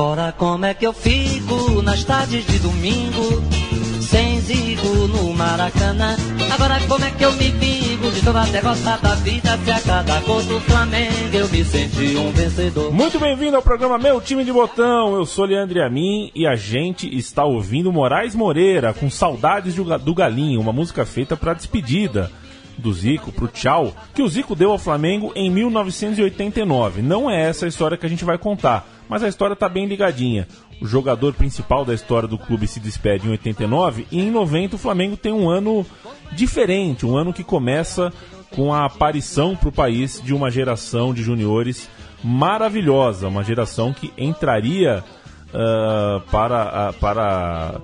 Agora como é que eu fico nas tardes de domingo? Sem zigo no Maracanã. Agora como é que eu me vivo de toda até gostar da vida? Se a cada gol do Flamengo eu me senti um vencedor. Muito bem-vindo ao programa Meu Time de Botão. Eu sou Leandro Amin e a gente está ouvindo Moraes Moreira com Saudades do Galinho, uma música feita para despedida do Zico pro tchau que o Zico deu ao Flamengo em 1989. Não é essa a história que a gente vai contar mas a história está bem ligadinha. O jogador principal da história do clube se despede em 89 e em 90 o Flamengo tem um ano diferente, um ano que começa com a aparição para o país de uma geração de juniores maravilhosa, uma geração que entraria uh, para, uh, para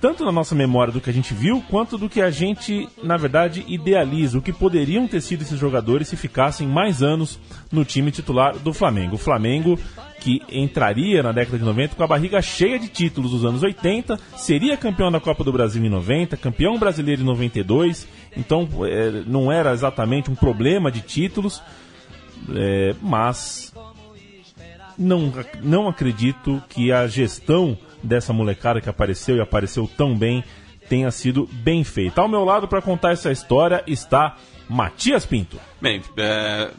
tanto na nossa memória do que a gente viu, quanto do que a gente, na verdade, idealiza, o que poderiam ter sido esses jogadores se ficassem mais anos no time titular do Flamengo. O Flamengo que entraria na década de 90 com a barriga cheia de títulos dos anos 80, seria campeão da Copa do Brasil em 90, campeão brasileiro em 92, então é, não era exatamente um problema de títulos, é, mas não, não acredito que a gestão dessa molecada que apareceu e apareceu tão bem tenha sido bem feita. Ao meu lado para contar essa história está Matias Pinto. Bem, é,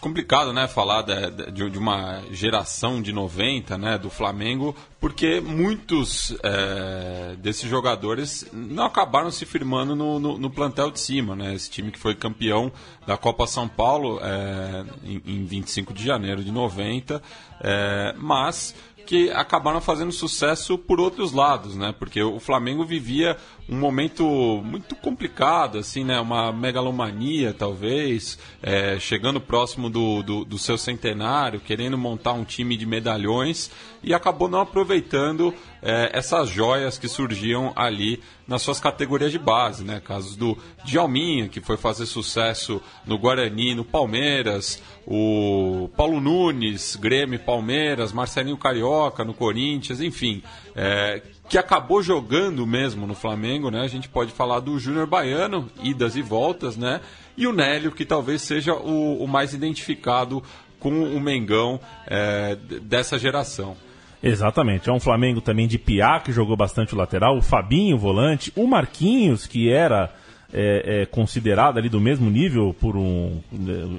complicado, né, falar de, de, de, uma geração de 90, né, do Flamengo, porque muitos é, desses jogadores não acabaram se firmando no, no, no, plantel de cima, né, esse time que foi campeão da Copa São Paulo é, em, em 25 de janeiro de 90, é, mas que acabaram fazendo sucesso por outros lados, né? Porque o Flamengo vivia um momento muito complicado, assim, né? Uma megalomania, talvez, é, chegando próximo do, do, do, seu centenário, querendo montar um time de medalhões e acabou não aproveitando é, essas joias que surgiam ali nas suas categorias de base, né? Casos do Djalminha, que foi fazer sucesso no Guarani, no Palmeiras, o Paulo Nunes, Grêmio Palmeiras, Marcelinho Carioca no Corinthians, enfim, é, que acabou jogando mesmo no Flamengo, né? A gente pode falar do Júnior Baiano, idas e voltas, né? E o Nélio, que talvez seja o, o mais identificado com o Mengão é, dessa geração. Exatamente. É um Flamengo também de Piá, que jogou bastante o lateral, o Fabinho, o volante, o Marquinhos, que era é, é, considerado ali do mesmo nível por um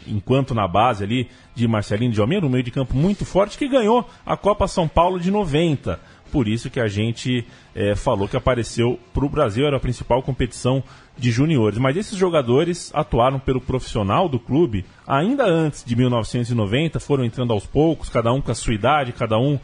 enquanto na base ali de Marcelinho de Almeida, um meio de campo muito forte que ganhou a Copa São Paulo de 90 por isso que a gente é, falou que apareceu para o Brasil, era a principal competição de juniores. Mas esses jogadores atuaram pelo profissional do clube ainda antes de 1990, foram entrando aos poucos, cada um com a sua idade, cada um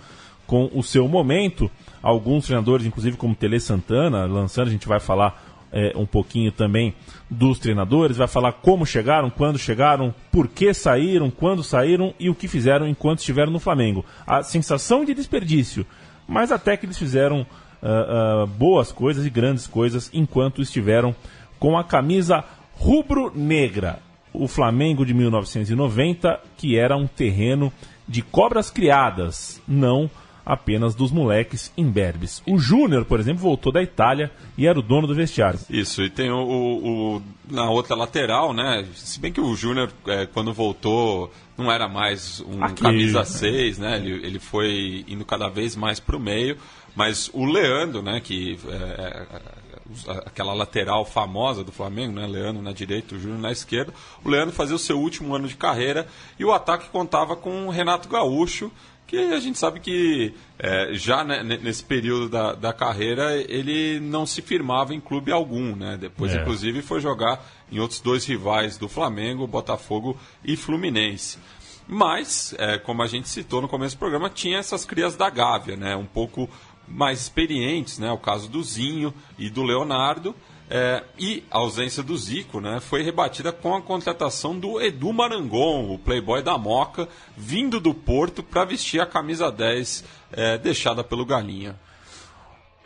com o seu momento. Alguns treinadores, inclusive como Tele Santana, lançando, a gente vai falar é, um pouquinho também dos treinadores, vai falar como chegaram, quando chegaram, por que saíram, quando saíram e o que fizeram enquanto estiveram no Flamengo. A sensação de desperdício mas até que eles fizeram uh, uh, boas coisas e grandes coisas enquanto estiveram com a camisa rubro-negra. O Flamengo de 1990, que era um terreno de cobras criadas, não apenas dos moleques imberbes. O Júnior, por exemplo, voltou da Itália e era o dono do vestiário. Isso, e tem o, o, na outra lateral, né? Se bem que o Júnior, é, quando voltou, não era mais um Aqui, camisa 6, né? Ele, ele foi indo cada vez mais para o meio, mas o Leandro, né? Que é, é aquela lateral famosa do Flamengo, né? Leandro na direita, o Júnior na esquerda. O Leandro fazia o seu último ano de carreira e o ataque contava com o Renato Gaúcho, que a gente sabe que é, já né, nesse período da, da carreira ele não se firmava em clube algum, né? Depois, é. inclusive, foi jogar em outros dois rivais do Flamengo, Botafogo e Fluminense. Mas, é, como a gente citou no começo do programa, tinha essas crias da Gávea, né? Um pouco mais experientes, né? O caso do Zinho e do Leonardo. É, e a ausência do Zico né, foi rebatida com a contratação do Edu Marangon, o playboy da Moca, vindo do Porto para vestir a camisa 10 é, deixada pelo Galinha.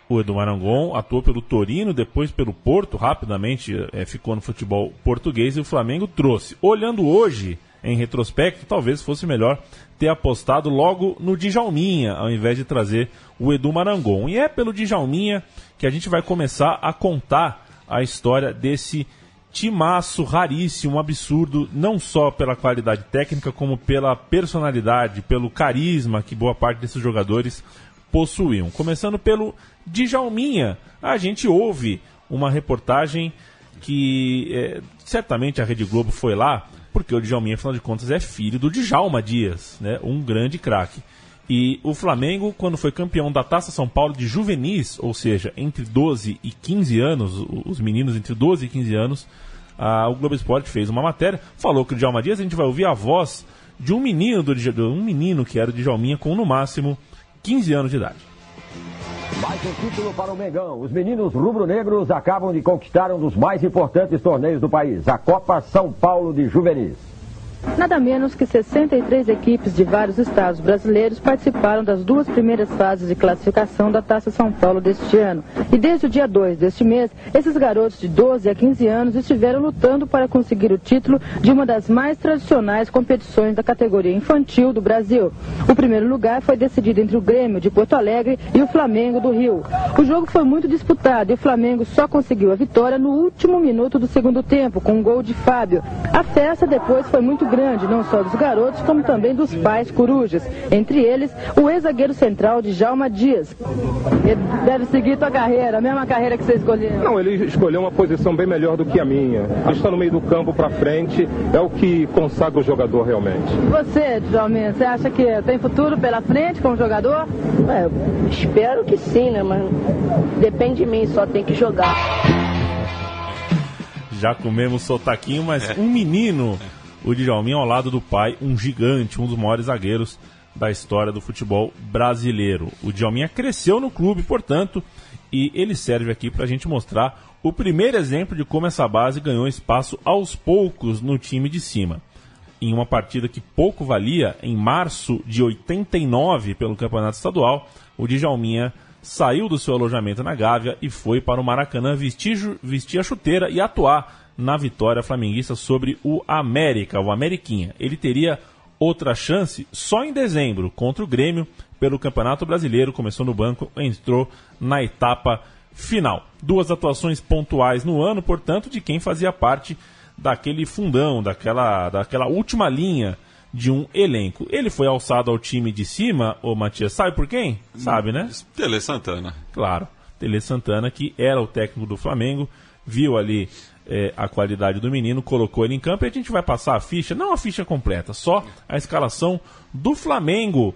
o Edu Marangon atuou pelo Torino, depois pelo Porto, rapidamente é, ficou no futebol português e o Flamengo trouxe. Olhando hoje, em retrospecto, talvez fosse melhor ter apostado logo no Djalminha, ao invés de trazer o Edu Marangon. E é pelo Djalminha que a gente vai começar a contar a história desse timaço raríssimo, absurdo, não só pela qualidade técnica, como pela personalidade, pelo carisma que boa parte desses jogadores possuíam. Começando pelo Djalminha, a gente ouve uma reportagem que é, certamente a Rede Globo foi lá, porque o Djalminha, afinal de contas, é filho do Djalma Dias, né, um grande craque. E o Flamengo, quando foi campeão da Taça São Paulo de juvenis, ou seja, entre 12 e 15 anos, os meninos entre 12 e 15 anos, o Globo Esporte fez uma matéria, falou que o Djalma Dias, a gente vai ouvir a voz de um menino, do, um menino que era o Djalminha, com no máximo 15 anos de idade. Mais um título para o Mengão. Os meninos rubro-negros acabam de conquistar um dos mais importantes torneios do país, a Copa São Paulo de Juvenis. Nada menos que 63 equipes de vários estados brasileiros participaram das duas primeiras fases de classificação da Taça São Paulo deste ano. E desde o dia 2 deste mês, esses garotos de 12 a 15 anos estiveram lutando para conseguir o título de uma das mais tradicionais competições da categoria infantil do Brasil. O primeiro lugar foi decidido entre o Grêmio de Porto Alegre e o Flamengo do Rio. O jogo foi muito disputado e o Flamengo só conseguiu a vitória no último minuto do segundo tempo, com um gol de Fábio. A festa depois foi muito grande grande, não só dos garotos, como também dos pais corujas. Entre eles, o ex-zagueiro central de Jalma Dias. Ele deve seguir tua carreira, a mesma carreira que você escolheu. Não, ele escolheu uma posição bem melhor do que a minha. Estar no meio do campo para frente é o que consagra o jogador realmente. Você, Djalminha, você acha que tem futuro pela frente como jogador? É, espero que sim, né? Mas depende de mim, só tem que jogar. Já comemos sotaquinho, mas um menino o Djalminha ao lado do pai, um gigante, um dos maiores zagueiros da história do futebol brasileiro. O Djalminha cresceu no clube, portanto, e ele serve aqui para a gente mostrar o primeiro exemplo de como essa base ganhou espaço aos poucos no time de cima. Em uma partida que pouco valia, em março de 89, pelo Campeonato Estadual, o Djalminha saiu do seu alojamento na Gávea e foi para o Maracanã vestir, vestir a chuteira e atuar na vitória flamenguista sobre o América, o Ameriquinha. Ele teria outra chance só em dezembro contra o Grêmio pelo Campeonato Brasileiro. Começou no banco, entrou na etapa final. Duas atuações pontuais no ano, portanto, de quem fazia parte daquele fundão, daquela, daquela última linha de um elenco. Ele foi alçado ao time de cima, ô Matias, sabe por quem? Sabe, né? Tele Santana. Claro, Tele Santana, que era o técnico do Flamengo, viu ali é, a qualidade do menino, colocou ele em campo e a gente vai passar a ficha, não a ficha completa, só a escalação do Flamengo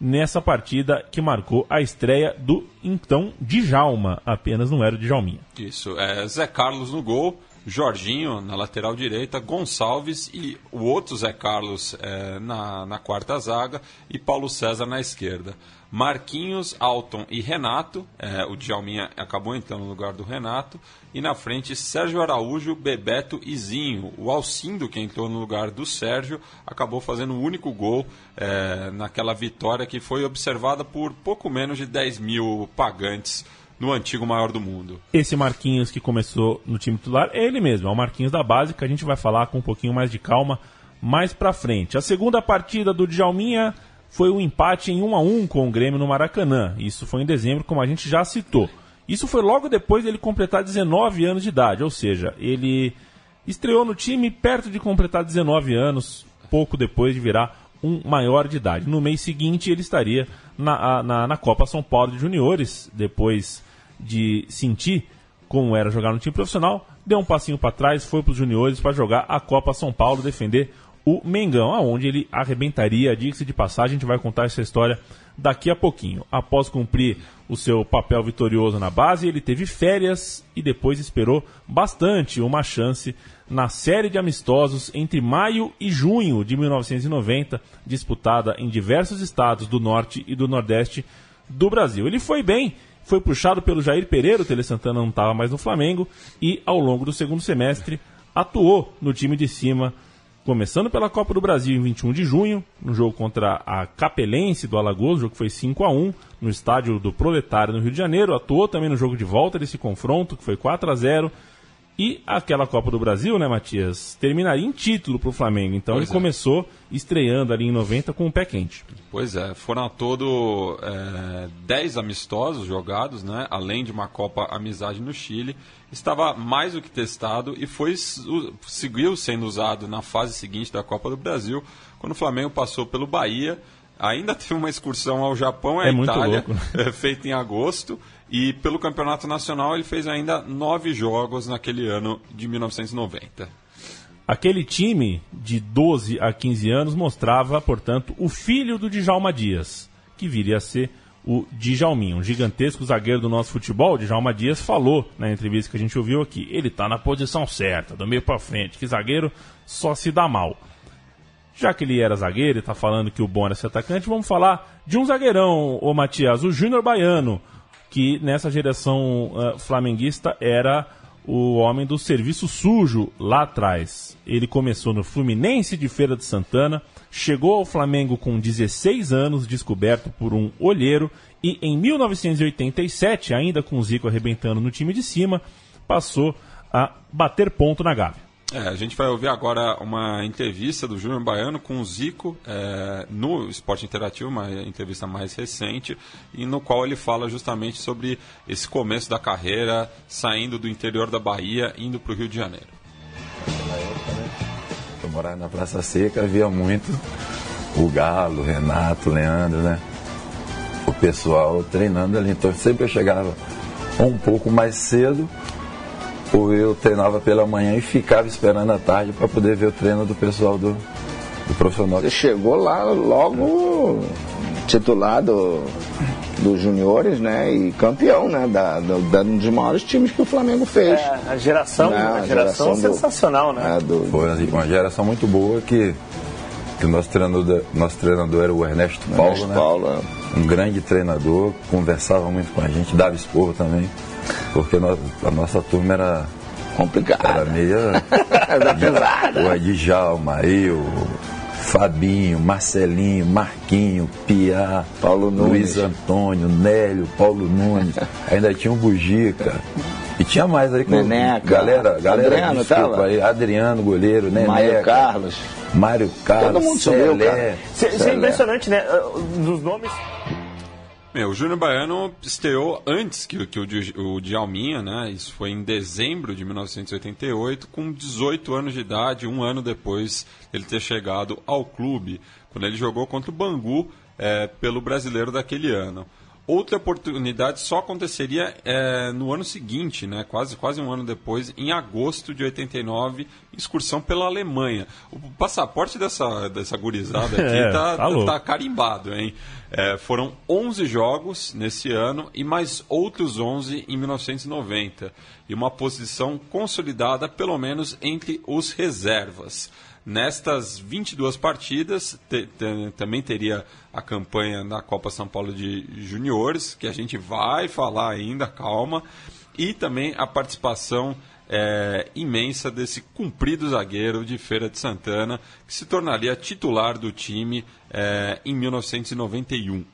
nessa partida que marcou a estreia do então Djalma, apenas não era o Djalminha. Isso, é Zé Carlos no gol, Jorginho na lateral direita, Gonçalves e o outro Zé Carlos é, na, na quarta zaga e Paulo César na esquerda. Marquinhos, Alton e Renato. É, o Djalminha acabou entrando no lugar do Renato. E na frente, Sérgio Araújo, Bebeto e Zinho. O Alcindo, que entrou no lugar do Sérgio, acabou fazendo o único gol é, naquela vitória que foi observada por pouco menos de 10 mil pagantes no antigo maior do mundo. Esse Marquinhos que começou no time titular é ele mesmo, é o Marquinhos da base, que a gente vai falar com um pouquinho mais de calma mais pra frente. A segunda partida do Djalminha foi um empate em 1 a 1 com o Grêmio no Maracanã. Isso foi em dezembro, como a gente já citou. Isso foi logo depois dele completar 19 anos de idade, ou seja, ele estreou no time perto de completar 19 anos, pouco depois de virar um maior de idade. No mês seguinte, ele estaria na, na, na Copa São Paulo de Juniores, depois de sentir como era jogar no time profissional, deu um passinho para trás, foi para os juniores para jogar a Copa São Paulo, defender o Mengão, aonde ele arrebentaria, diga-se de passagem, a gente vai contar essa história daqui a pouquinho. Após cumprir o seu papel vitorioso na base, ele teve férias e depois esperou bastante uma chance na série de amistosos entre maio e junho de 1990, disputada em diversos estados do norte e do nordeste do Brasil. Ele foi bem, foi puxado pelo Jair Pereira, o Tele Santana não estava mais no Flamengo, e ao longo do segundo semestre atuou no time de cima Começando pela Copa do Brasil em 21 de junho, no jogo contra a Capelense do Alagoas, o jogo foi 5 a 1 no estádio do Proletário no Rio de Janeiro. Atuou também no jogo de volta desse confronto, que foi 4 a 0 e aquela Copa do Brasil, né, Matias, terminaria em título para o Flamengo. Então Pois ele é. começou estreando ali em 90 com o pé quente. Pois é, foram ao todo é, 10 amistosos jogados, né? Além de uma Copa Amizade no Chile. Estava mais do que testado e foi seguiu sendo usado na fase seguinte da Copa do Brasil, quando o Flamengo passou pelo Bahia. Ainda teve uma excursão ao Japão e à É muito Itália, louco. é, feita em agosto. E pelo Campeonato Nacional ele fez ainda nove jogos naquele ano de 1990. Aquele time de 12 a 15 anos mostrava, portanto, o filho do Djalma Dias, que viria a ser o Djalminho, um gigantesco zagueiro do nosso futebol. O Djalma Dias falou na entrevista que a gente ouviu aqui: ele está na posição certa, do meio para frente, que zagueiro só se dá mal. Já que ele era zagueiro e está falando que o era ser atacante, vamos falar de um zagueirão, o Matias, o Júnior Baiano, que nessa geração ah, flamenguista era o homem do serviço sujo lá atrás. Ele começou no Fluminense de Feira de Santana, chegou ao Flamengo com 16 anos, descoberto por um olheiro, e em 1987, ainda com o Zico arrebentando no time de cima, passou a bater ponto na Gávea. É, a gente vai ouvir agora uma entrevista do Júnior Baiano com o Zico é, no Esporte Interativo, uma entrevista mais recente, e no qual ele fala justamente sobre esse começo da carreira, saindo do interior da Bahia, indo para o Rio de Janeiro. Eu morava na Praça Seca, via muito o Galo, Renato, Leandro, né? O pessoal treinando ali. Então sempre eu chegava um pouco mais cedo, ou eu treinava pela manhã e ficava esperando à tarde para poder ver o treino do pessoal do, do profissional. Você chegou lá logo titular do, dos juniores, né? E campeão, né? Da, da- um dos maiores times que o Flamengo fez. É, a geração, Né, a geração, do- sensacional, né? é, do- Foi assim, uma geração muito boa que, que o nosso treinador, nosso treinador era o Ernesto Paulo, Ernesto né? Paulo, é. um grande treinador, conversava muito com a gente, dava esporro também, porque a nossa turma era, complicado. era meia. Era pesada. O Djalma, eu, Fabinho, Marcelinho, Marquinho, Piá, Paulo Luiz Nunes. Antônio, Nélio, Paulo Nunes, ainda tinha o Bugica. E tinha mais aí com Neneca, galera, galera, Adriano desculpa tava? aí, Adriano, goleiro, Neneca, Mário Carlos. Mário Carlos, Todo mundo subiu, cara. Isso isso é impressionante, né? Dos nomes. O Júnior Baiano estreou antes que, o- que o, o Djalminha, né? Isso foi em dezembro de 1988, com 18 anos de idade, um ano depois ele ter chegado ao clube, quando ele jogou contra o Bangu eh, pelo brasileiro daquele ano. Outra oportunidade só aconteceria eh, no ano seguinte, né? quase, quase um ano depois, em agosto de 89, excursão pela Alemanha. O passaporte dessa, dessa gurizada aqui É, tá, tá tá carimbado, hein? É, foram 11 jogos nesse ano e mais outros 11 em 1990. E uma posição consolidada, pelo menos, entre os reservas. Nestas 22 partidas, te- te- também teria a campanha na Copa São Paulo de Juniores, que a gente vai falar ainda, calma. E também a participação é, imensa desse cumprido zagueiro de Feira de Santana, que se tornaria titular do time é, em 1991.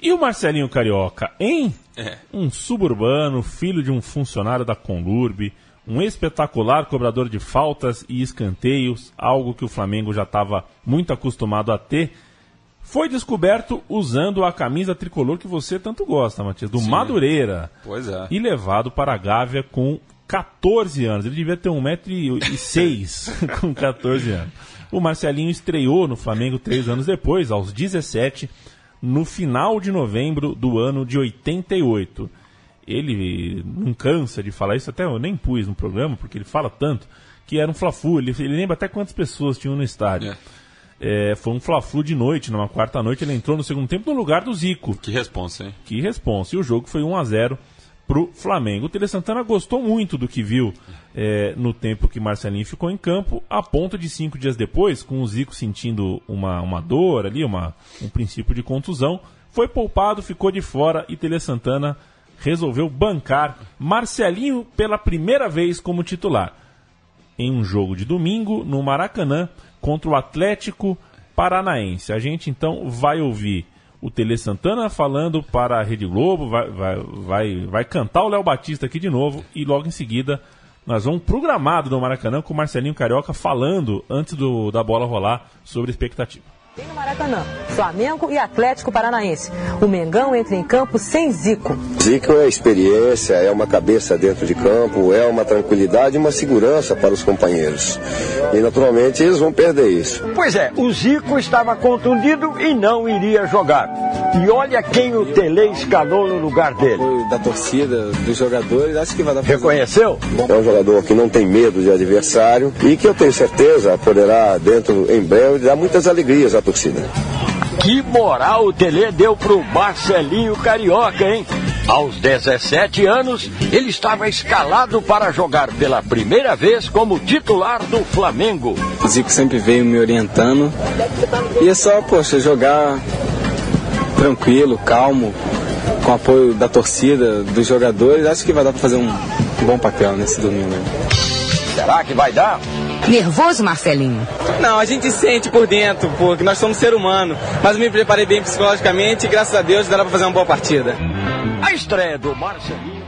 E o Marcelinho Carioca, hein? É. Um suburbano, filho de um funcionário da Conlurb, um espetacular cobrador de faltas e escanteios, algo que o Flamengo já estava muito acostumado a ter, foi descoberto usando a camisa tricolor que você tanto gosta, Matias, do Sim. Madureira, Pois é. e levado para a Gávea com 14 anos. Ele devia ter 1,06m com 14 anos. O Marcelinho estreou no Flamengo três anos depois, aos 17, no final de novembro do ano de 88. Ele não cansa de falar isso, até eu nem pus no programa, porque ele fala tanto, que era um Fla-Flu. Ele, ele lembra até quantas pessoas tinham no estádio. É. É, foi um Fla-Flu de noite, numa quarta noite, ele entrou no segundo tempo no lugar do Zico. Que responsa, hein? Que responsa. E o jogo foi 1 a 0 pro Flamengo. O Tele Santana gostou muito do que viu é, no tempo que Marcelinho ficou em campo, a ponto de cinco dias depois, com o Zico sentindo uma, uma dor ali, uma, um princípio de contusão, foi poupado, ficou de fora e Tele Santana resolveu bancar Marcelinho pela primeira vez como titular. em um jogo de domingo no Maracanã contra o Atlético Paranaense. A gente então vai ouvir o Tele Santana falando para a Rede Globo, vai, vai, vai, vai cantar o Léo Batista aqui de novo e logo em seguida nós vamos programado no Maracanã com o Marcelinho Carioca falando antes do, da bola rolar sobre expectativa. Tem no Maracanã, Flamengo e Atlético Paranaense. O Mengão entra em campo sem Zico. Zico é experiência, é uma cabeça dentro de campo, é uma tranquilidade e uma segurança para os companheiros. E naturalmente eles vão perder isso. Pois é, o Zico estava contundido e não iria jogar. E olha quem o Tele escalou no lugar dele. Da torcida, dos jogadores, acho que vai dar pra Reconheceu? É um jogador que não tem medo de adversário e que eu tenho certeza poderá, dentro em breve, dar muitas alegrias à torcida. Que moral o Tele deu pro Marcelinho Carioca, hein? Aos 17 anos, ele estava escalado para jogar pela primeira vez como titular do Flamengo. O Zico sempre veio me orientando. E é só, poxa, jogar tranquilo, calmo, com apoio da torcida, dos jogadores. Acho que vai dar para fazer um bom papel nesse domingo. Será que vai dar? Nervoso, Marcelinho? Não, a gente sente por dentro, porque nós somos ser humano. Mas eu me preparei bem psicologicamente e graças a Deus dá para fazer uma boa partida. A estreia do Marcelinho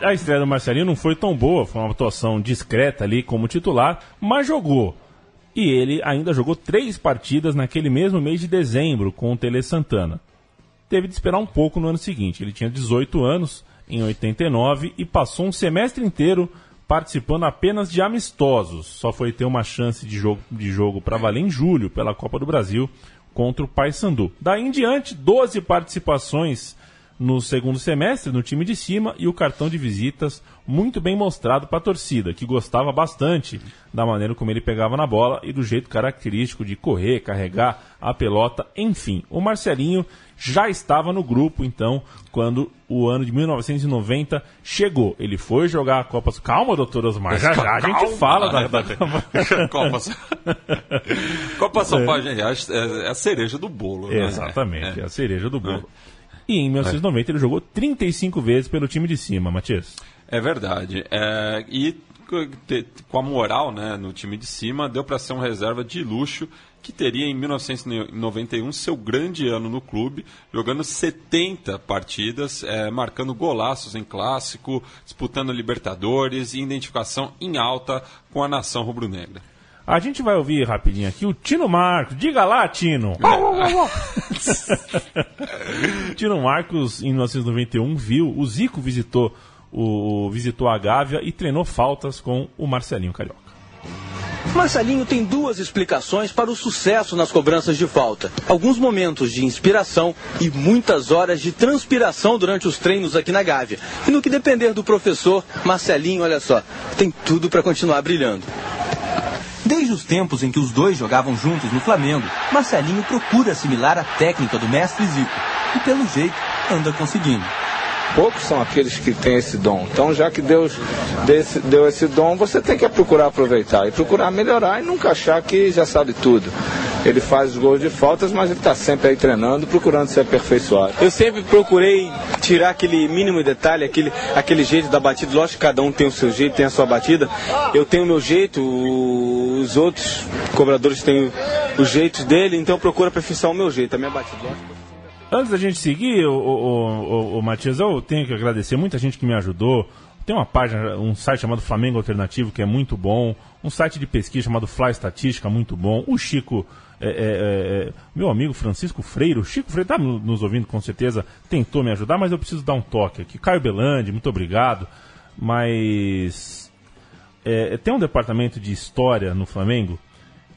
A estreia do Marcelinho não foi tão boa, foi uma atuação discreta ali como titular, mas jogou. E ele ainda jogou três partidas naquele mesmo mês de dezembro com o Tele Santana. Teve de esperar um pouco no ano seguinte. Ele tinha 18 anos em 89 e passou um semestre inteiro participando apenas de amistosos. Só foi ter uma chance de jogo, de jogo para valer em julho pela Copa do Brasil contra o Paysandu. Daí em diante, 12 participações no segundo semestre no time de cima e o cartão de visitas muito bem mostrado para a torcida, que gostava bastante da maneira como ele pegava na bola e do jeito característico de correr, carregar a pelota, enfim. O Marcelinho já estava no grupo, então, quando o ano de 1990 chegou. Ele foi jogar a Copa... Calma, doutor Osmar, já já a gente Calma, fala da... né? da... Copa, Copa São Paulo gente, é a cereja do bolo. né? Exatamente, é. É. a cereja do bolo. E em 1990 ele jogou 35 vezes pelo time de cima, Matias. É verdade. É, e com a moral né, no time de cima, deu para ser um reserva de luxo que teria em 1991 seu grande ano no clube, jogando 70 partidas, é, marcando golaços em clássico, disputando Libertadores e identificação em alta com a nação rubro-negra. A gente vai ouvir rapidinho aqui o Tino Marcos. Diga lá, Tino! Tino Marcos, em 1991, viu, o Zico visitou, o, visitou a Gávea e treinou faltas com o Marcelinho Carioca. Marcelinho tem duas explicações para o sucesso nas cobranças de falta. Alguns momentos de inspiração e muitas horas de transpiração durante os treinos aqui na Gávea. E no que depender do professor, Marcelinho, olha só, tem tudo para continuar brilhando. Desde os tempos em que os dois jogavam juntos no Flamengo, Marcelinho procura assimilar a técnica do mestre Zico. E pelo jeito, anda conseguindo. Poucos são aqueles que têm esse dom. Então, já que Deus deu esse dom, você tem que procurar aproveitar e procurar melhorar e nunca achar que já sabe tudo. Ele faz os gols de faltas, mas ele está sempre aí treinando, procurando se aperfeiçoar. Eu sempre procurei tirar aquele mínimo detalhe, aquele, aquele jeito da batida. Lógico que cada um tem o seu jeito, tem a sua batida. Eu tenho o meu jeito, os outros cobradores têm o- os jeitos dele, então eu procuro aperfeiçoar o meu jeito, a minha batida. Lógico. Antes da gente seguir, o, o, o, Matias, eu tenho que agradecer muita gente que me ajudou. Tem uma página, um site chamado Flamengo Alternativo, que é muito bom. Um site de pesquisa chamado Fly Estatística, muito bom. O Chico, é, é, é, meu amigo Francisco Freire, o Chico Freire está nos ouvindo com certeza, tentou me ajudar, mas eu preciso dar um toque aqui. Caio Belandi, muito obrigado. Mas é, tem um departamento de história no Flamengo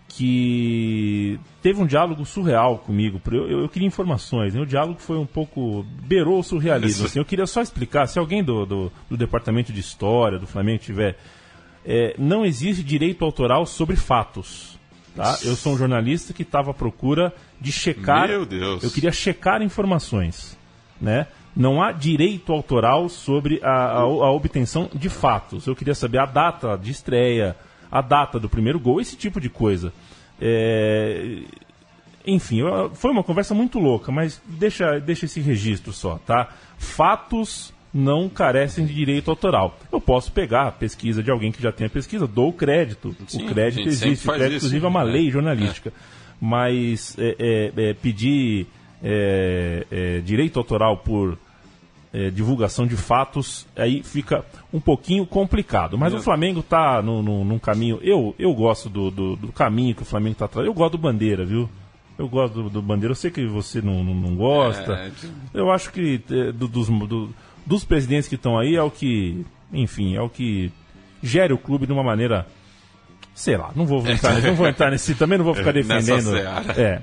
que teve um diálogo surreal comigo. Eu, eu, eu queria informações. né? O diálogo foi um pouco. beirou o surrealismo. Assim. Eu queria só explicar, se alguém do, do, do departamento de história do Flamengo tiver. é, não existe direito autoral sobre fatos. Tá? Eu sou um jornalista que estava à procura de checar. Meu Deus. Eu queria checar informações. Né? Não há direito autoral sobre a, a, a obtenção de fatos. Eu queria saber a data de estreia, a data do primeiro gol, esse tipo de coisa. É, Enfim, foi uma conversa muito louca, mas deixa, deixa esse registro só, tá? Fatos não carecem de direito autoral. Eu posso pegar a pesquisa de alguém que já tem a pesquisa, dou o crédito. Sim, o crédito existe, o crédito, isso, inclusive, é uma né? lei jornalística. Mas é, é, é, pedir é, é, direito autoral por é, divulgação de fatos, aí fica um pouquinho complicado. Mas Eu- o Flamengo tá no, no, num caminho. Eu, eu gosto do, do, do caminho que o Flamengo tá atrás. Eu gosto do Bandeira, viu? Eu gosto do, do Bandeira. Eu sei que você não, não, não gosta. É, Eu acho que é, do- dos, do- dos presidentes que estão aí é o que. Enfim, é o que gere o clube de uma maneira. Sei lá, não vou entrar, não vou entrar nesse. Também não vou ficar defendendo. É.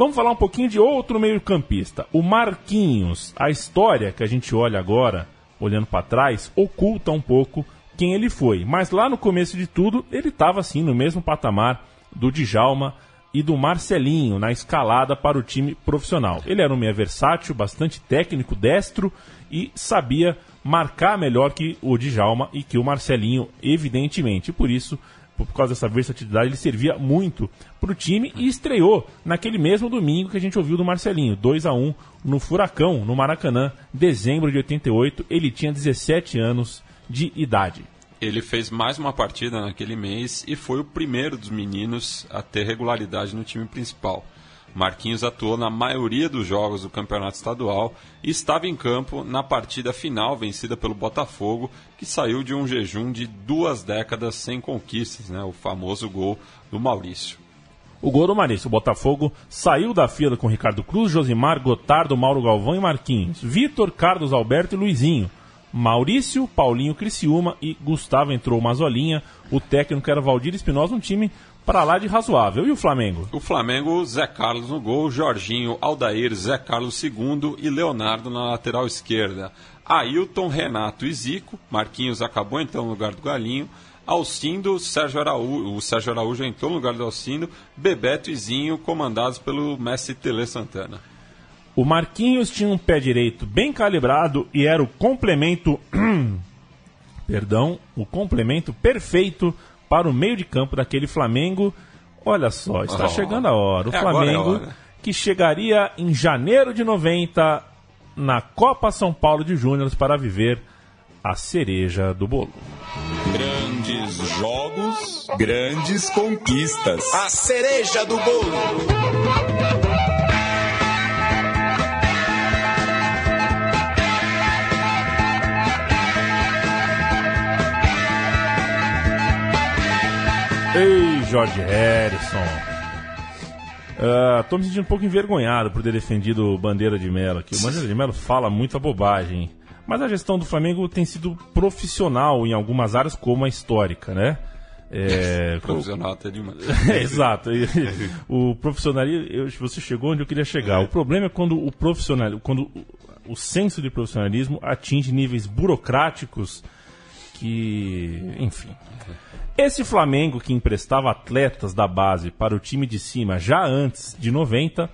Vamos falar um pouquinho de outro meio-campista, o Marquinhos. A história que a gente olha agora, olhando para trás, oculta um pouco quem ele foi. Mas lá no começo de tudo, ele estava assim no mesmo patamar do Djalma e do Marcelinho na escalada para o time profissional. Ele era um meia versátil, bastante técnico, destro e sabia marcar melhor que o Djalma e que o Marcelinho, evidentemente. Por isso, por causa dessa versatilidade, ele servia muito para o time e estreou naquele mesmo domingo que a gente ouviu do Marcelinho, 2 a 1 no Furacão, no Maracanã, dezembro de 88. Ele tinha 17 anos de idade. Ele fez mais uma partida naquele mês e foi o primeiro dos meninos a ter regularidade no time principal. Marquinhos atuou na maioria dos jogos do campeonato estadual e estava em campo na partida final vencida pelo Botafogo, que saiu de um jejum de duas décadas sem conquistas, né? o famoso gol do Maurício. O gol do Maurício, o Botafogo saiu da fila com Ricardo Cruz, Josimar, Gotardo, Mauro Galvão e Marquinhos. Vitor, Carlos Alberto e Luizinho. Maurício, Paulinho Criciúma e Gustavo entrou Mazolinha. O técnico era Valdir Espinosa, um time para lá de razoável. E o Flamengo? O Flamengo, Zé Carlos no gol, Jorginho, Aldair, Zé Carlos II e Leonardo na lateral esquerda. Ailton, Renato e Zico. Marquinhos acabou então no lugar do Galinho. Alcindo, Sérgio Araújo, o Sérgio Araújo entrou no lugar do Alcindo. Bebeto e Zinho, comandados pelo Messi Tele Santana. O Marquinhos tinha um pé direito bem calibrado e era o complemento. Perdão, o complemento perfeito para o meio de campo daquele Flamengo. Olha só, está Oh. chegando a hora. O É é Flamengo hora. que chegaria em janeiro de 90 na Copa São Paulo de Júnior para viver a cereja do bolo. Grandes jogos, grandes conquistas. A cereja do bolo. Ei, Jorge Harrison. Ah, tô me sentindo um pouco envergonhado por ter defendido o Bandeira de Mello aqui. O Bandeira de Mello fala muita bobagem. Mas a gestão do Flamengo tem sido profissional em algumas áreas, como a histórica, né? É, Profissional até demais. É, Exato. O profissionalismo, você chegou onde eu queria chegar. O problema é quando o profissional, quando o- o senso de profissionalismo atinge níveis burocráticos que, enfim. Esse Flamengo que emprestava atletas da base para o time de cima já antes de 90,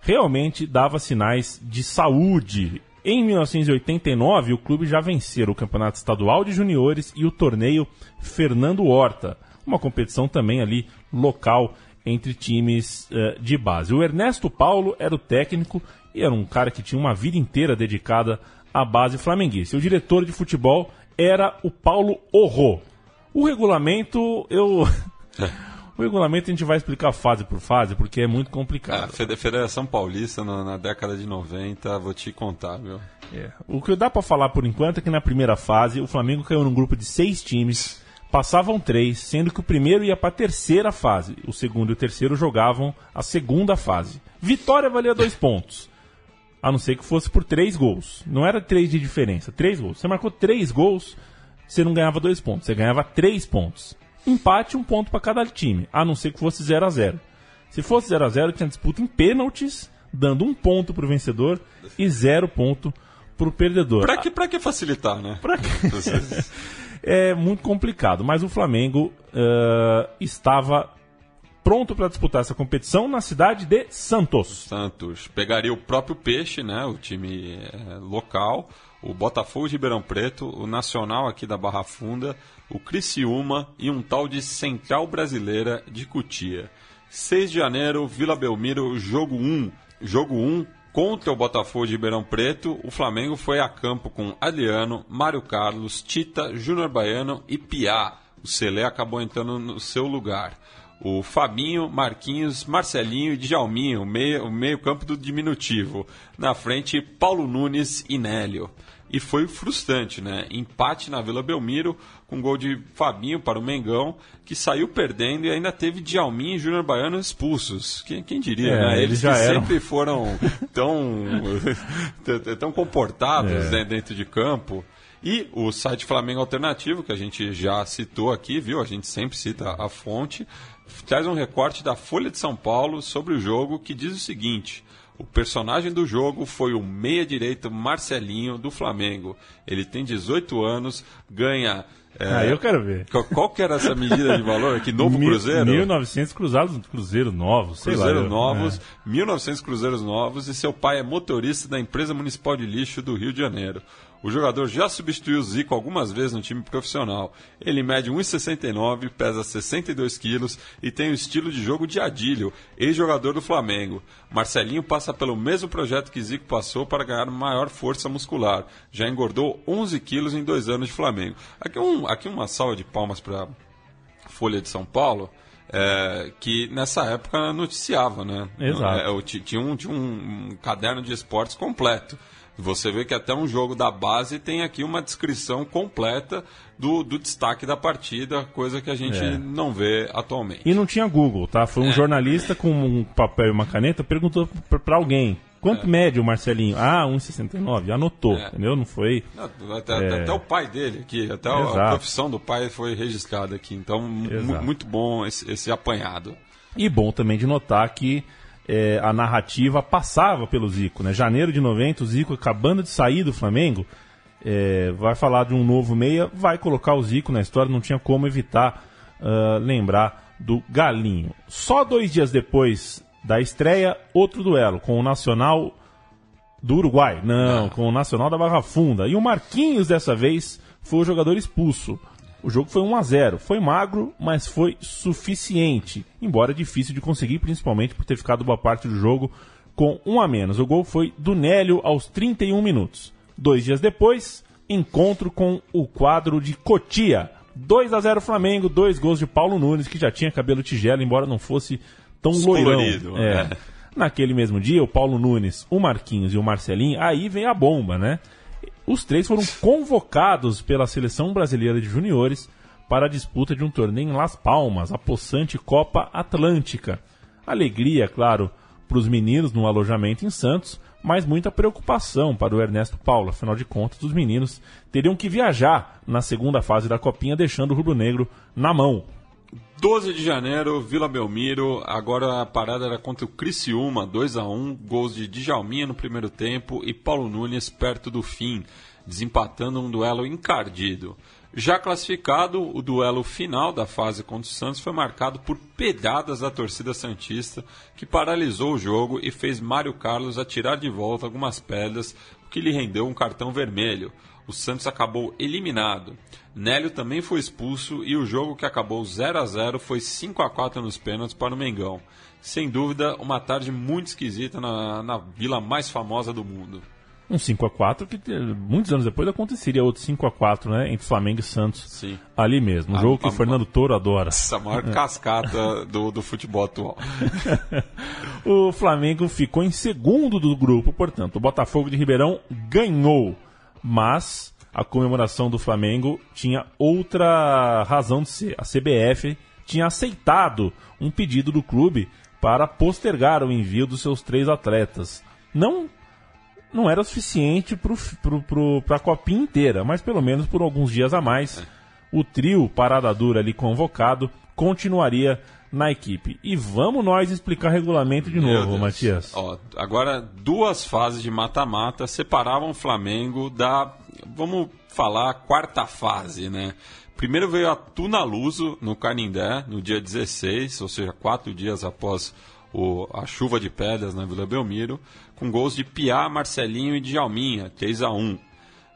realmente dava sinais de saúde. Em 1989, o clube já venceu o Campeonato Estadual de Juniores e o torneio Fernando Horta, uma competição também ali local entre times eh, de base. O Ernesto Paulo era o técnico e era um cara que tinha uma vida inteira dedicada à base flamenguista. O diretor de futebol era o Paulo Orro. O regulamento, eu. o regulamento a gente vai explicar fase por fase, porque é muito A complicado. Fede- Federação Paulista na, na década de 90, vou te contar, viu? É. O que dá pra falar por enquanto é que na primeira fase o Flamengo caiu num grupo de seis times, passavam três, sendo que o primeiro ia pra terceira fase. O segundo e o terceiro jogavam a segunda fase. Vitória valia dois pontos. A não ser que fosse por três gols. Não era três de diferença, três gols. Você marcou três gols, você não ganhava dois pontos, você ganhava três pontos. Empate, um ponto para cada time, a não ser que fosse 0 a 0 Se fosse 0 a 0 tinha disputa em pênaltis, dando um ponto pro vencedor e zero ponto pro perdedor. Pra que, pra que facilitar, né? Pra quê? é muito complicado, mas o Flamengo eh, estava pronto para disputar essa competição na cidade de Santos. Santos pegaria o próprio Peixe, né, o time eh, local, o Botafogo de Ribeirão Preto, o Nacional aqui da Barra Funda, o Criciúma e um tal de Central Brasileira de Cutia. 6 de janeiro, Vila Belmiro, jogo 1. Jogo 1 Contra o Botafogo de Ribeirão Preto, o Flamengo foi a campo com Adriano, Mário Carlos, Tita, Júnior Baiano e Piá. O Celé acabou entrando no seu lugar. O Fabinho, Marquinhos, Marcelinho e Djalminho, o meio, campo do diminutivo. Na frente, Paulo Nunes e Nélio. E foi frustrante, né? Empate na Vila Belmiro, com gol de Fabinho para o Mengão, que saiu perdendo e ainda teve Djalminho e Júnior Baiano expulsos. Quem, quem diria, É, né? eles Eles já que eram. sempre foram tão, tão comportados É. né, dentro de campo. E o site Flamengo Alternativo, que a gente já citou aqui, viu? A gente sempre cita a fonte, traz um recorte da Folha de São Paulo sobre o jogo que diz o seguinte. O personagem do jogo foi o meia-direito Marcelinho do Flamengo. Ele tem 18 anos, ganha. é, Ah, eu quero ver. Qual, qual que era essa medida de valor aqui? Novo Mil- Cruzeiro? 1900 cruzados, cruzeiro novos, sei Cruzeiro lá. eu- novos, é. 1900 Cruzeiros novos e seu pai é motorista da empresa municipal de lixo do Rio de Janeiro. O jogador já substituiu o Zico algumas vezes no time profissional. Ele mede 1,69, pesa 62 quilos e tem o estilo de jogo de Adílio, ex-jogador do Flamengo. Marcelinho passa pelo mesmo projeto que Zico passou para ganhar maior força muscular. Já engordou 11 quilos em dois anos de Flamengo. Aqui, um, aqui uma salva de palmas para Folha de São Paulo, é, que nessa época noticiava, né? Exato. É, tinha um, tinha um caderno de esportes completo. Você vê que até um jogo da base tem aqui uma descrição completa do, do destaque da partida, coisa que a gente É. não vê atualmente. E não tinha Google, tá? Foi um É. jornalista com um papel e uma caneta, perguntou pra- pra alguém. Quanto mede o Marcelinho? Ah, 1,69. Anotou, É. entendeu? Não foi... Não, Até, É. até o pai dele aqui, até a Exato. profissão do pai foi registrada aqui. Então, muito bom esse, esse apanhado. E bom também de notar que é, a narrativa passava pelo Zico, né? Janeiro de 90, o Zico acabando de sair do Flamengo, é, vai falar de um novo meia, vai colocar o Zico na história, não tinha como evitar ah, lembrar do Galinho. Só dois dias depois da estreia, outro duelo com o Nacional do Uruguai. Não, com o Nacional da Barra Funda. E o Marquinhos, dessa vez, foi o jogador expulso. O jogo foi 1 a 0 Foi magro, mas foi suficiente. Embora difícil de conseguir, principalmente por ter ficado boa parte do jogo com um a menos. O gol foi do Nélio aos 31 minutos. Dois dias depois, encontro com o quadro de Cotia. 2 a 0 Flamengo, dois gols de Paulo Nunes, que já tinha cabelo tigela, embora não fosse tão loirão. É. é. Naquele mesmo dia, o Paulo Nunes, o Marquinhos e o Marcelinho, aí vem a bomba, né? Os três foram convocados pela seleção brasileira de juniores para a disputa de um torneio em Las Palmas, a possante Copa Atlântica. Alegria, claro, para os meninos no alojamento em Santos, mas muita preocupação para o Ernesto Paulo. Afinal de contas, os meninos teriam que viajar na segunda fase da Copinha, deixando o rubro-negro na mão. 12 de janeiro, Vila Belmiro. Agora a parada era contra o Criciúma, 2 a 1 Gols de Djalminha no primeiro tempo e Paulo Nunes perto do fim, desempatando um duelo encardido. Já classificado, o duelo final da fase contra o Santos foi marcado por pedadas da torcida Santista, que paralisou o jogo e fez Mário Carlos atirar de volta algumas pedras, o que lhe rendeu um cartão vermelho. O Santos acabou eliminado. Nélio também foi expulso e o jogo que acabou 0 a 0 foi 5 a 4 nos pênaltis para o Mengão. Sem dúvida, uma tarde muito esquisita na, na vila mais famosa do mundo. Um 5x4 que eh, muitos anos depois aconteceria outro 5x4, né? Entre Flamengo e Santos. Sim. Ali mesmo. Um A- jogo que a- o Fernando Toro adora. Essa maior É. cascata do, do futebol atual. o Flamengo ficou em segundo do grupo, portanto, o Botafogo de Ribeirão ganhou. Mas a comemoração do Flamengo tinha outra razão de ser. A CBF tinha aceitado um pedido do clube para postergar o envio dos seus três atletas. Não não era suficiente para a Copinha inteira, mas pelo menos por alguns dias a mais, o trio Parada Dura ali convocado continuaria na equipe. E vamos nós explicar regulamento de Meu novo, Deus. Matias. Ó, agora, duas fases de mata-mata separavam o Flamengo da, vamos falar, quarta fase, né? Primeiro veio a Tunaluso, no Canindé, no dia 16, ou seja, quatro dias após o- a chuva de pedras na Vila Belmiro, com gols de Piá, Marcelinho e Djalminha, 3 a 1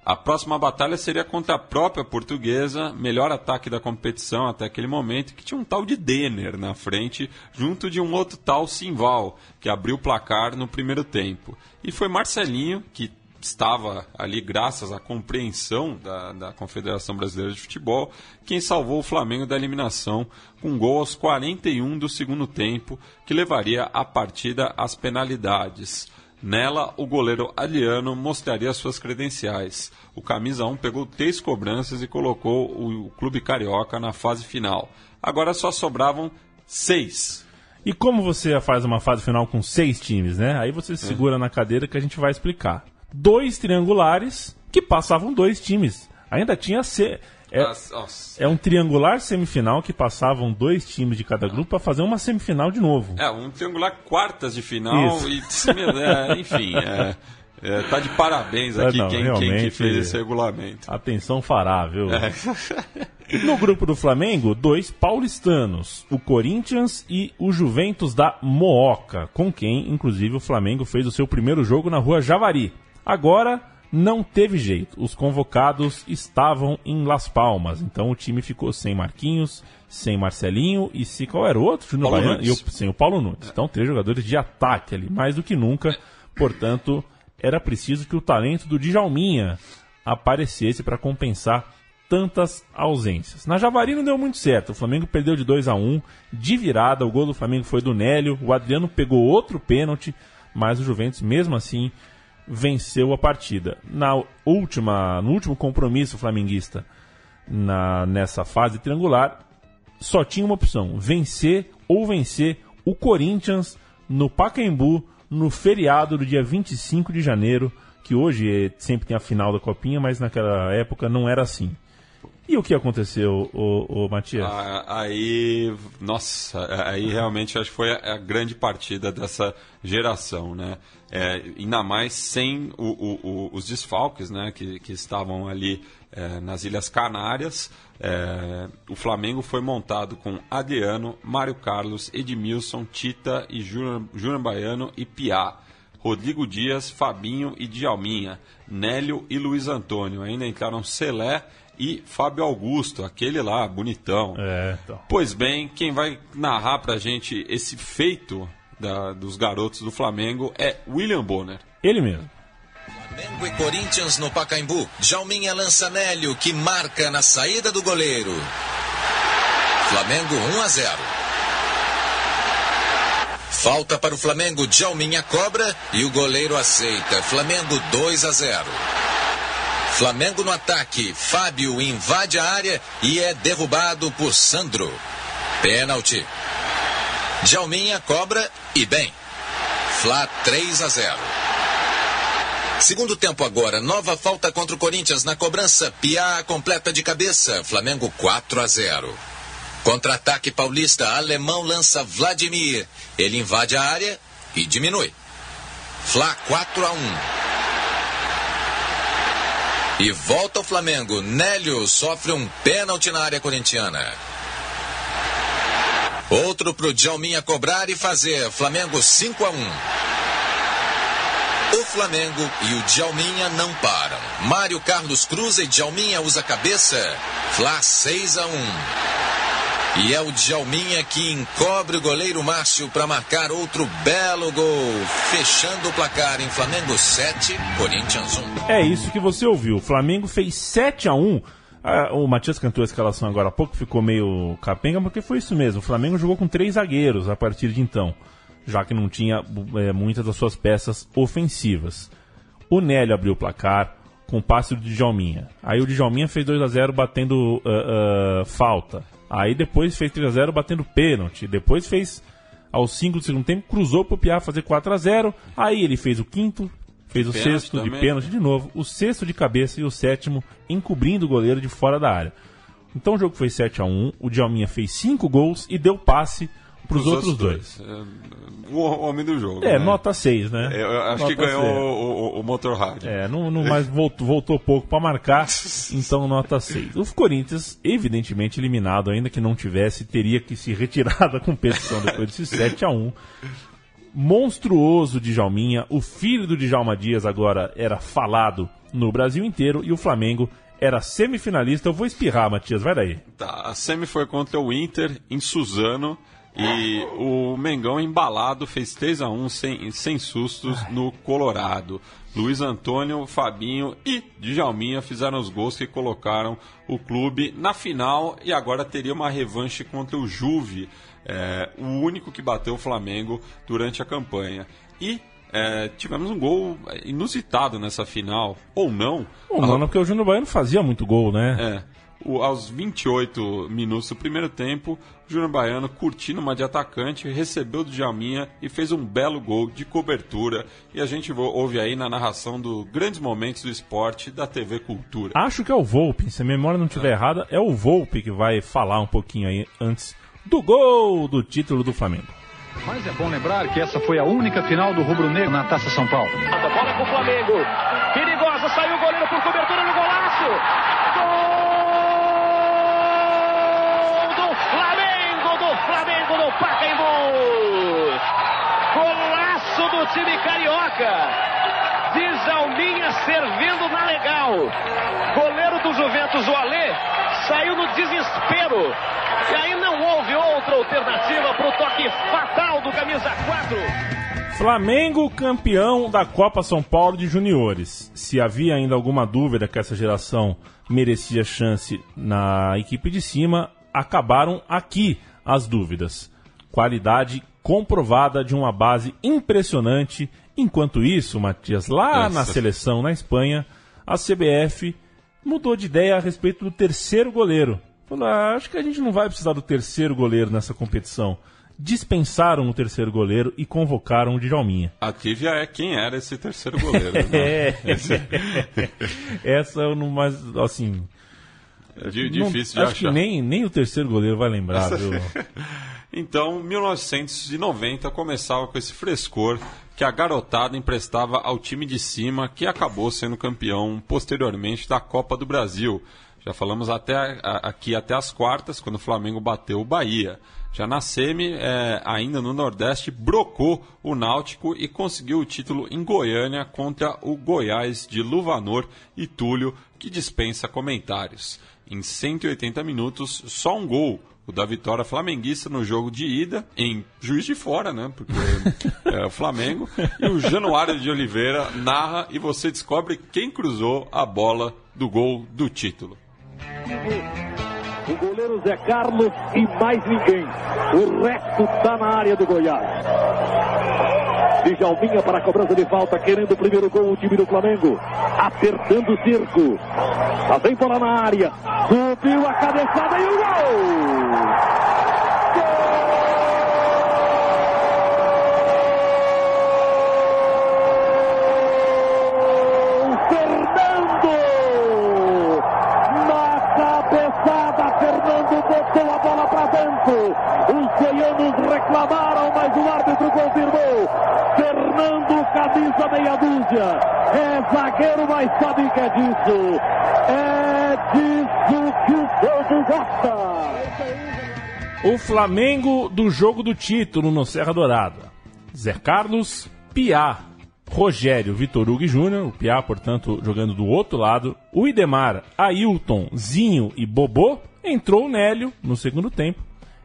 A próxima batalha seria contra a própria portuguesa, melhor ataque da competição até aquele momento, que tinha um tal de Denner na frente, junto de um outro tal Simval, que abriu o placar no primeiro tempo. E foi Marcelinho, que estava ali graças à compreensão da, da Confederação Brasileira de Futebol, quem salvou o Flamengo da eliminação com um gol aos 41 do segundo tempo, que levaria a partida às penalidades. Nela, o goleiro Adriano mostraria suas credenciais. O camisa 1 pegou três cobranças e colocou o clube carioca na fase final. Agora só sobravam seis. E como você faz uma fase final com seis times, né? Aí você se segura na cadeira que a gente vai explicar. Dois triangulares que passavam dois times. Ainda tinha C. É, é um triangular semifinal que passavam dois times de cada grupo para fazer uma semifinal de novo. É, um triangular quartas de final Isso. e é, enfim, é, é, tá de parabéns aqui É, não, quem, quem que fez esse regulamento. Atenção fará, viu? É. No grupo do Flamengo, dois paulistanos, o Corinthians e o Juventus da Mooca, com quem, inclusive, o Flamengo fez o seu primeiro jogo na rua Javari. Agora, não teve jeito. Os convocados estavam em Las Palmas, então o time ficou sem Marquinhos, sem Marcelinho e se qual era o outro? Júnior Baiano, e o, sem o Paulo Nunes. Então, três jogadores de ataque ali, mais do que nunca. Portanto, era preciso que o talento do Djalminha aparecesse para compensar tantas ausências. Na Javari não deu muito certo. O Flamengo perdeu de 2 a 1 de virada. O gol do Flamengo foi do Nélio. O Adriano pegou outro pênalti, mas o Juventus, mesmo assim, venceu a partida. Na última, no último compromisso flamenguista na, nessa fase triangular, só tinha uma opção: vencer ou vencer o Corinthians no Pacaembu no feriado do dia 25 de janeiro, que hoje é- sempre tem a final da Copinha, mas naquela época não era assim. E o que aconteceu, o, Matias? Ah, Aí, nossa, aí realmente acho que foi a, a grande partida dessa geração, né? É, ainda mais sem o- o- o- os desfalques, né? Que, que estavam ali é, nas Ilhas Canárias. É, o Flamengo foi montado com Adriano, Mário Carlos, Edmilson, Tita e Júnior Baiano e Piá. Rodrigo Dias, Fabinho e Djalminha, Nélio e Luiz Antônio. Ainda entraram Celé e Fábio Augusto, aquele lá, bonitão. É, então. Pois bem, quem vai narrar pra gente esse feito da- dos garotos do Flamengo é William Bonner. Ele mesmo. Flamengo e Corinthians no Pacaembu. Jalminha lança Nélio, que marca na saída do goleiro. Flamengo 1 a 0. Falta para o Flamengo, Djalminha cobra e o goleiro aceita. Flamengo 2 a 0. Flamengo no ataque, Fábio invade a área e é derrubado por Sandro. Pênalti. Djalminha cobra e bem. Flá 3 a 0. Segundo tempo agora, nova falta contra o Corinthians na cobrança. Piá completa de cabeça. Flamengo 4 a 0. Contra-ataque paulista, alemão lança Vladimir. Ele invade a área e diminui. Flá 4 a 1. E volta o Flamengo. Nélio sofre um pênalti na área corintiana. Outro pro Djalminha cobrar e fazer. Flamengo 5 a 1. O Flamengo e o Djalminha não param. Mário Carlos cruza e Djalminha usa a cabeça. Flá 6 a 1. E é o Djalminha que encobre o goleiro Márcio para marcar outro belo gol, fechando o placar em Flamengo 7, Corinthians 1. É isso que você ouviu. O Flamengo fez 7 a 1 Ah, O Matias cantou a escalação agora há pouco, ficou meio capenga, porque foi isso mesmo. O Flamengo jogou com três zagueiros a partir de então, já que não tinha é, muitas das suas peças ofensivas. O Nélio abriu o placar com o passe do Djalminha. Aí o Djalminha fez 2 a 0 batendo ah, ah, falta. Aí depois fez 3 a 0 batendo pênalti. Depois fez aos 5 do segundo tempo, cruzou pro Piá fazer 4 a 0 Aí ele fez o quinto, fez o sexto de também. pênalti de novo, o sexto de cabeça e o sétimo encobrindo o goleiro de fora da área. Então o jogo foi 7 a 1 o Djalminha fez 5 gols e deu passe pros Os outros dois. É, O homem do jogo. É, né? nota 6, né? Eu, eu acho Nota que ganhou o, o, o motor rádio. É, não, não mais voltou, voltou pouco para marcar, então nota 6. O Corinthians, evidentemente eliminado, ainda que não tivesse, teria que se retirar da competição depois desse 7 a 1 monstruoso Djalminha, o filho do Djalma Dias agora era falado no Brasil inteiro e o Flamengo era semifinalista. Eu vou espirrar, Matias, vai daí. Tá, a semi foi contra o Inter em Suzano e o Mengão embalado fez 3 a 1 sem, sem sustos no Colorado. Luiz Antônio, Fabinho e Djalminha fizeram os gols que colocaram o clube na final e agora teria uma revanche contra o Juve, é, o único que bateu o Flamengo durante a campanha. E é, tivemos um gol inusitado nessa final, ou não. Ou não, porque o Júnior Baiano fazia muito gol, né? É. O, aos 28 minutos do primeiro tempo, o Júnior Baiano, curtindo uma de atacante, recebeu do Djalminha e fez um belo gol de cobertura. E a gente ouve aí na narração do Grandes Momentos do Esporte da TV Cultura. Acho que é o Volpe, se a memória não estiver é. errada, é o Volpe que vai falar um pouquinho aí antes do gol do título do Flamengo. Mas é bom lembrar que essa foi a única final do Rubro Negro na Taça São Paulo. A bola é pro Flamengo. Perigosa, saiu o goleiro por cobertura no golaço. Gol! Flamengo no Pacaembu. Golaço do time carioca. Djalminha servindo na legal. Goleiro do Juventus, o Alê, saiu no desespero. E aí não houve outra alternativa para o toque fatal do camisa 4. Flamengo campeão da Copa São Paulo de Juniores. Se havia ainda alguma dúvida que essa geração merecia chance na equipe de cima, acabaram aqui as dúvidas. Qualidade comprovada de uma base impressionante. Enquanto isso, Matias, lá Essa. na seleção na Espanha, a CBF mudou de ideia a respeito do terceiro goleiro. Falou: ah, acho que a gente não vai precisar do terceiro goleiro nessa competição. Dispensaram o terceiro goleiro e convocaram o Djalminha. A trivia é quem era esse terceiro goleiro. Né? é, essa eu não mais assim é difícil não, de acho achar. que nem, nem o terceiro goleiro vai lembrar, viu? então, 1990 começava com esse frescor que a garotada emprestava ao time de cima, que acabou sendo campeão posteriormente da Copa do Brasil. Já falamos até aqui até as quartas, quando o Flamengo bateu o Bahia. Já na semi, é, ainda no Nordeste, brocou o Náutico e conseguiu o título em Goiânia contra o Goiás de Luvanor e Túlio, que dispensa comentários em 180 minutos, só um gol. O da vitória flamenguista no jogo de ida, em Juiz de Fora, né? Porque é o Flamengo. E o Januário de Oliveira narra e você descobre quem cruzou a bola do gol do título. O goleiro Zé Carlos e mais ninguém. O resto está na área do Goiás. Djalminha para a cobrança de falta, querendo o primeiro gol, o time do Flamengo. Apertando o circo. Lá vem bola na área. Subiu a cabeçada e o gol! Reclamaram, mas o árbitro confirmou. Fernando, camisa meia dúzia. É zagueiro, mas sabe que é disso. É disso que o povo gosta. O Flamengo do jogo do título no Serra Dourada. Zé Carlos, Piá, Rogério, Vitor Hugo Júnior, o Piá, portanto, jogando do outro lado, o Idemar, Ailton, Zinho e Bobô, entrou o Nélio no segundo tempo,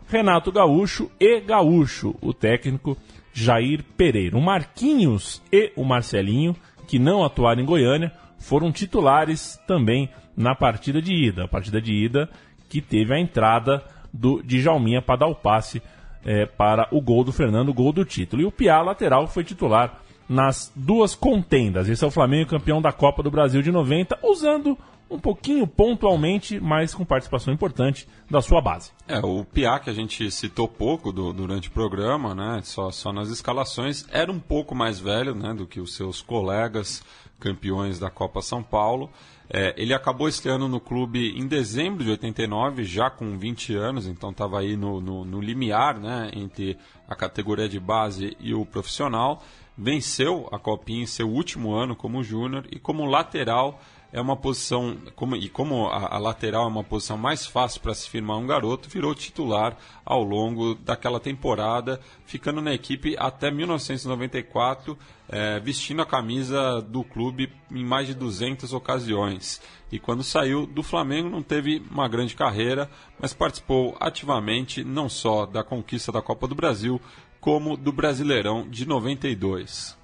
Renato Gaúcho e Gaúcho, o técnico Jair Pereira. O Marquinhos e o Marcelinho, que não atuaram em Goiânia, foram titulares também na partida de ida. A partida de ida que teve a entrada do Djalminha para dar o passe é, para o gol do Fernando, o gol do título. E o Piá, lateral, foi titular nas duas contendas. Esse é o Flamengo campeão da Copa do Brasil de 90, usando um pouquinho pontualmente, mas com participação importante da sua base. É, o Piá, que a gente citou pouco do, durante o programa, né, só, só nas escalações, era um pouco mais velho né, do que os seus colegas campeões da Copa São Paulo. É, ele acabou estreando no clube em dezembro de 89, já com 20 anos, então estava aí no, no, no limiar né, entre a categoria de base e o profissional. Venceu a Copinha em seu último ano como júnior e como lateral é uma posição, como, e como a, a lateral é uma posição mais fácil para se firmar um garoto, virou titular ao longo daquela temporada, ficando na equipe até 1994, eh, vestindo a camisa do clube em mais de 200 ocasiões. E quando saiu do Flamengo não teve uma grande carreira, mas participou ativamente não só da conquista da Copa do Brasil, como do Brasileirão de 92.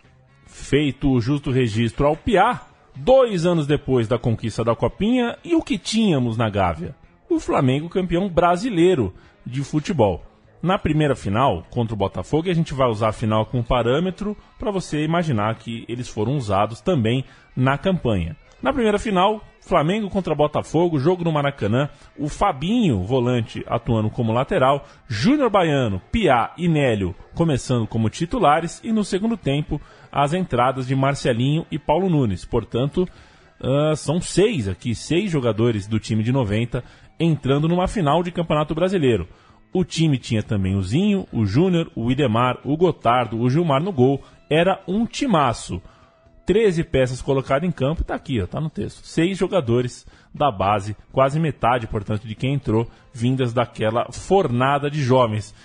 Feito o justo registro ao Piá, dois anos depois da conquista da Copinha, e o que tínhamos na Gávea? O Flamengo campeão brasileiro de futebol. Na primeira final, contra o Botafogo, a gente vai usar a final como parâmetro para você imaginar que eles foram usados também na campanha. Na primeira final, Flamengo contra Botafogo, jogo no Maracanã, o Fabinho, volante, atuando como lateral, Júnior Baiano, Piá e Nélio começando como titulares, e no segundo tempo, as entradas de Marcelinho e Paulo Nunes. Portanto, uh, são seis aqui, seis jogadores do time de 90 entrando numa final de Campeonato Brasileiro. O time tinha também o Zinho, o Júnior, o Idemar, o Gotardo, o Gilmar no gol. Era um timaço. 13 peças colocadas em campo, está aqui, está no texto. Seis jogadores da base, quase metade, portanto, de quem entrou, vindas daquela fornada de jovens.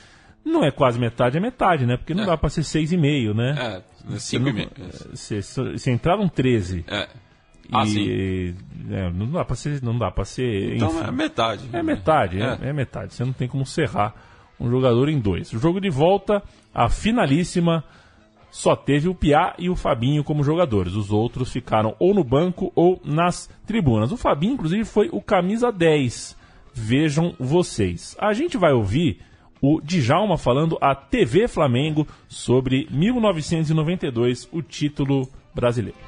Não é quase metade, é metade, né? Porque não É. dá para ser seis e meio, né? É, cinco e meio. Se, se, se entraram 13. É. Ah, e, é, não dá para ser, não dá para ser. Então enfim. é metade. É metade, é. é metade. Você não tem como serrar um jogador em dois. O jogo de volta, a finalíssima, só teve o Piá e o Fabinho como jogadores. Os outros ficaram ou no banco ou nas tribunas. O Fabinho, inclusive, foi o camisa 10. Vejam vocês. A gente vai ouvir o Djalma falando à TV Flamengo sobre 1992, o título brasileiro.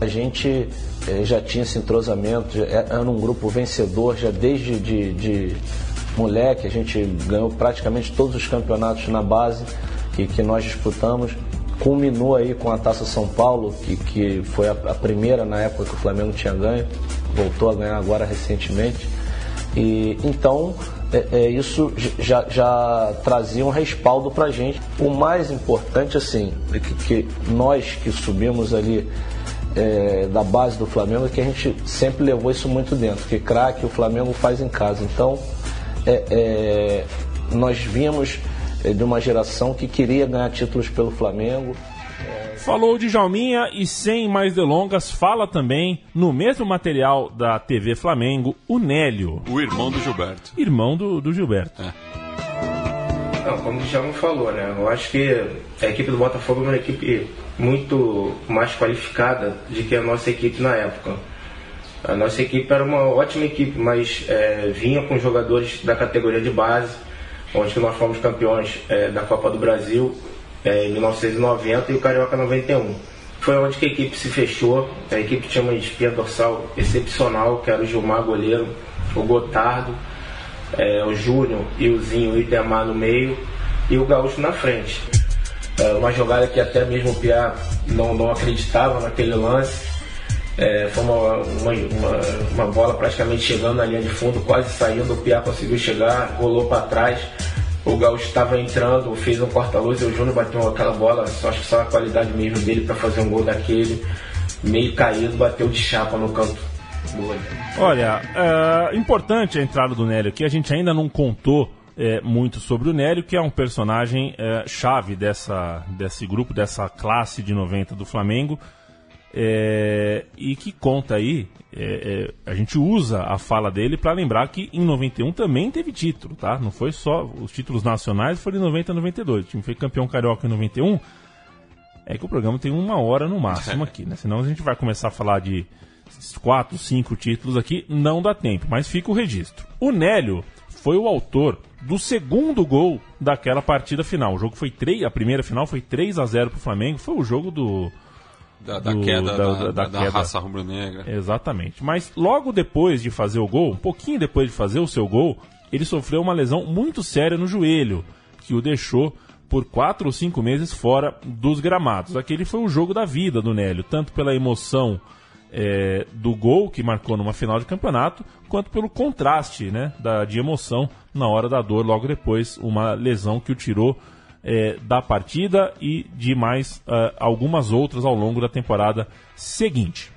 A gente eh, já tinha esse entrosamento, já era um grupo vencedor já desde de, de moleque, a gente ganhou praticamente todos os campeonatos na base que, que nós disputamos. Culminou aí com a Taça São Paulo, que, que foi a, a primeira na época que o Flamengo tinha ganho, voltou a ganhar agora recentemente. E então é, é, isso já, já trazia um respaldo para gente. O mais importante assim é que, que nós que subimos ali é, da base do Flamengo é que a gente sempre levou isso muito dentro, que craque o Flamengo faz em casa. Então é, é, nós vínhamos é, de uma geração que queria ganhar títulos pelo Flamengo. Falou de Jalminha e sem mais delongas, fala também no mesmo material da TV Flamengo, o Nélio, O irmão do Gilberto. irmão do, do Gilberto. Não, como o Djalma falou, né? Eu acho que a equipe do Botafogo é uma equipe muito mais qualificada do que a nossa equipe na época. A nossa equipe era uma ótima equipe, mas é, vinha com jogadores da categoria de base, onde nós fomos campeões é, da Copa do Brasil é, em 1990 e o Carioca 91. Foi onde que a equipe se fechou. A equipe tinha uma espinha dorsal excepcional, que era o Gilmar goleiro, o Gotardo, é, o Júnior e o Zinho e o no meio e o Gaúcho na frente. É, uma jogada que até mesmo o Piá não, não acreditava naquele lance. É, foi uma, uma, uma, uma bola praticamente chegando na linha de fundo, quase saindo. O Piá conseguiu chegar, rolou para trás. O Gaúcho estava entrando, fez um corta-luz e o Júnior bateu aquela bola. Só acho que só a qualidade mesmo dele para fazer um gol daquele. Meio caído, bateu de chapa no canto. Olha, é, importante a entrada do Nélio aqui. A gente ainda não contou é, muito sobre o Nélio, que é um personagem é, chave dessa, desse grupo, dessa classe de 90 do Flamengo. É, e que conta aí, é, é, a gente usa a fala dele para lembrar que em 91 também teve título, tá? Não foi só os títulos nacionais, foram em 90 e 92. O time foi campeão carioca em 91. É que o programa tem uma hora no máximo aqui, né? Senão a gente vai começar a falar de quatro, cinco títulos aqui, não dá tempo, mas fica o registro. O Nélio foi o autor do segundo gol daquela partida final. O jogo foi 3, a primeira final foi 3 a 0 pro Flamengo, foi o jogo do Da, da do- queda da, da, da queda. raça rubro-negra. Exatamente. Mas logo depois de fazer o gol, um pouquinho depois de fazer o seu gol, ele sofreu uma lesão muito séria no joelho, que o deixou por quatro ou cinco meses fora dos gramados. Aquele foi o jogo da vida do Nélio, tanto pela emoção é, do gol que marcou numa final de campeonato, quanto pelo contraste né, da, de emoção na hora da dor, logo depois, uma lesão que o tirou eh, da partida e de mais ah, algumas outras ao longo da temporada seguinte.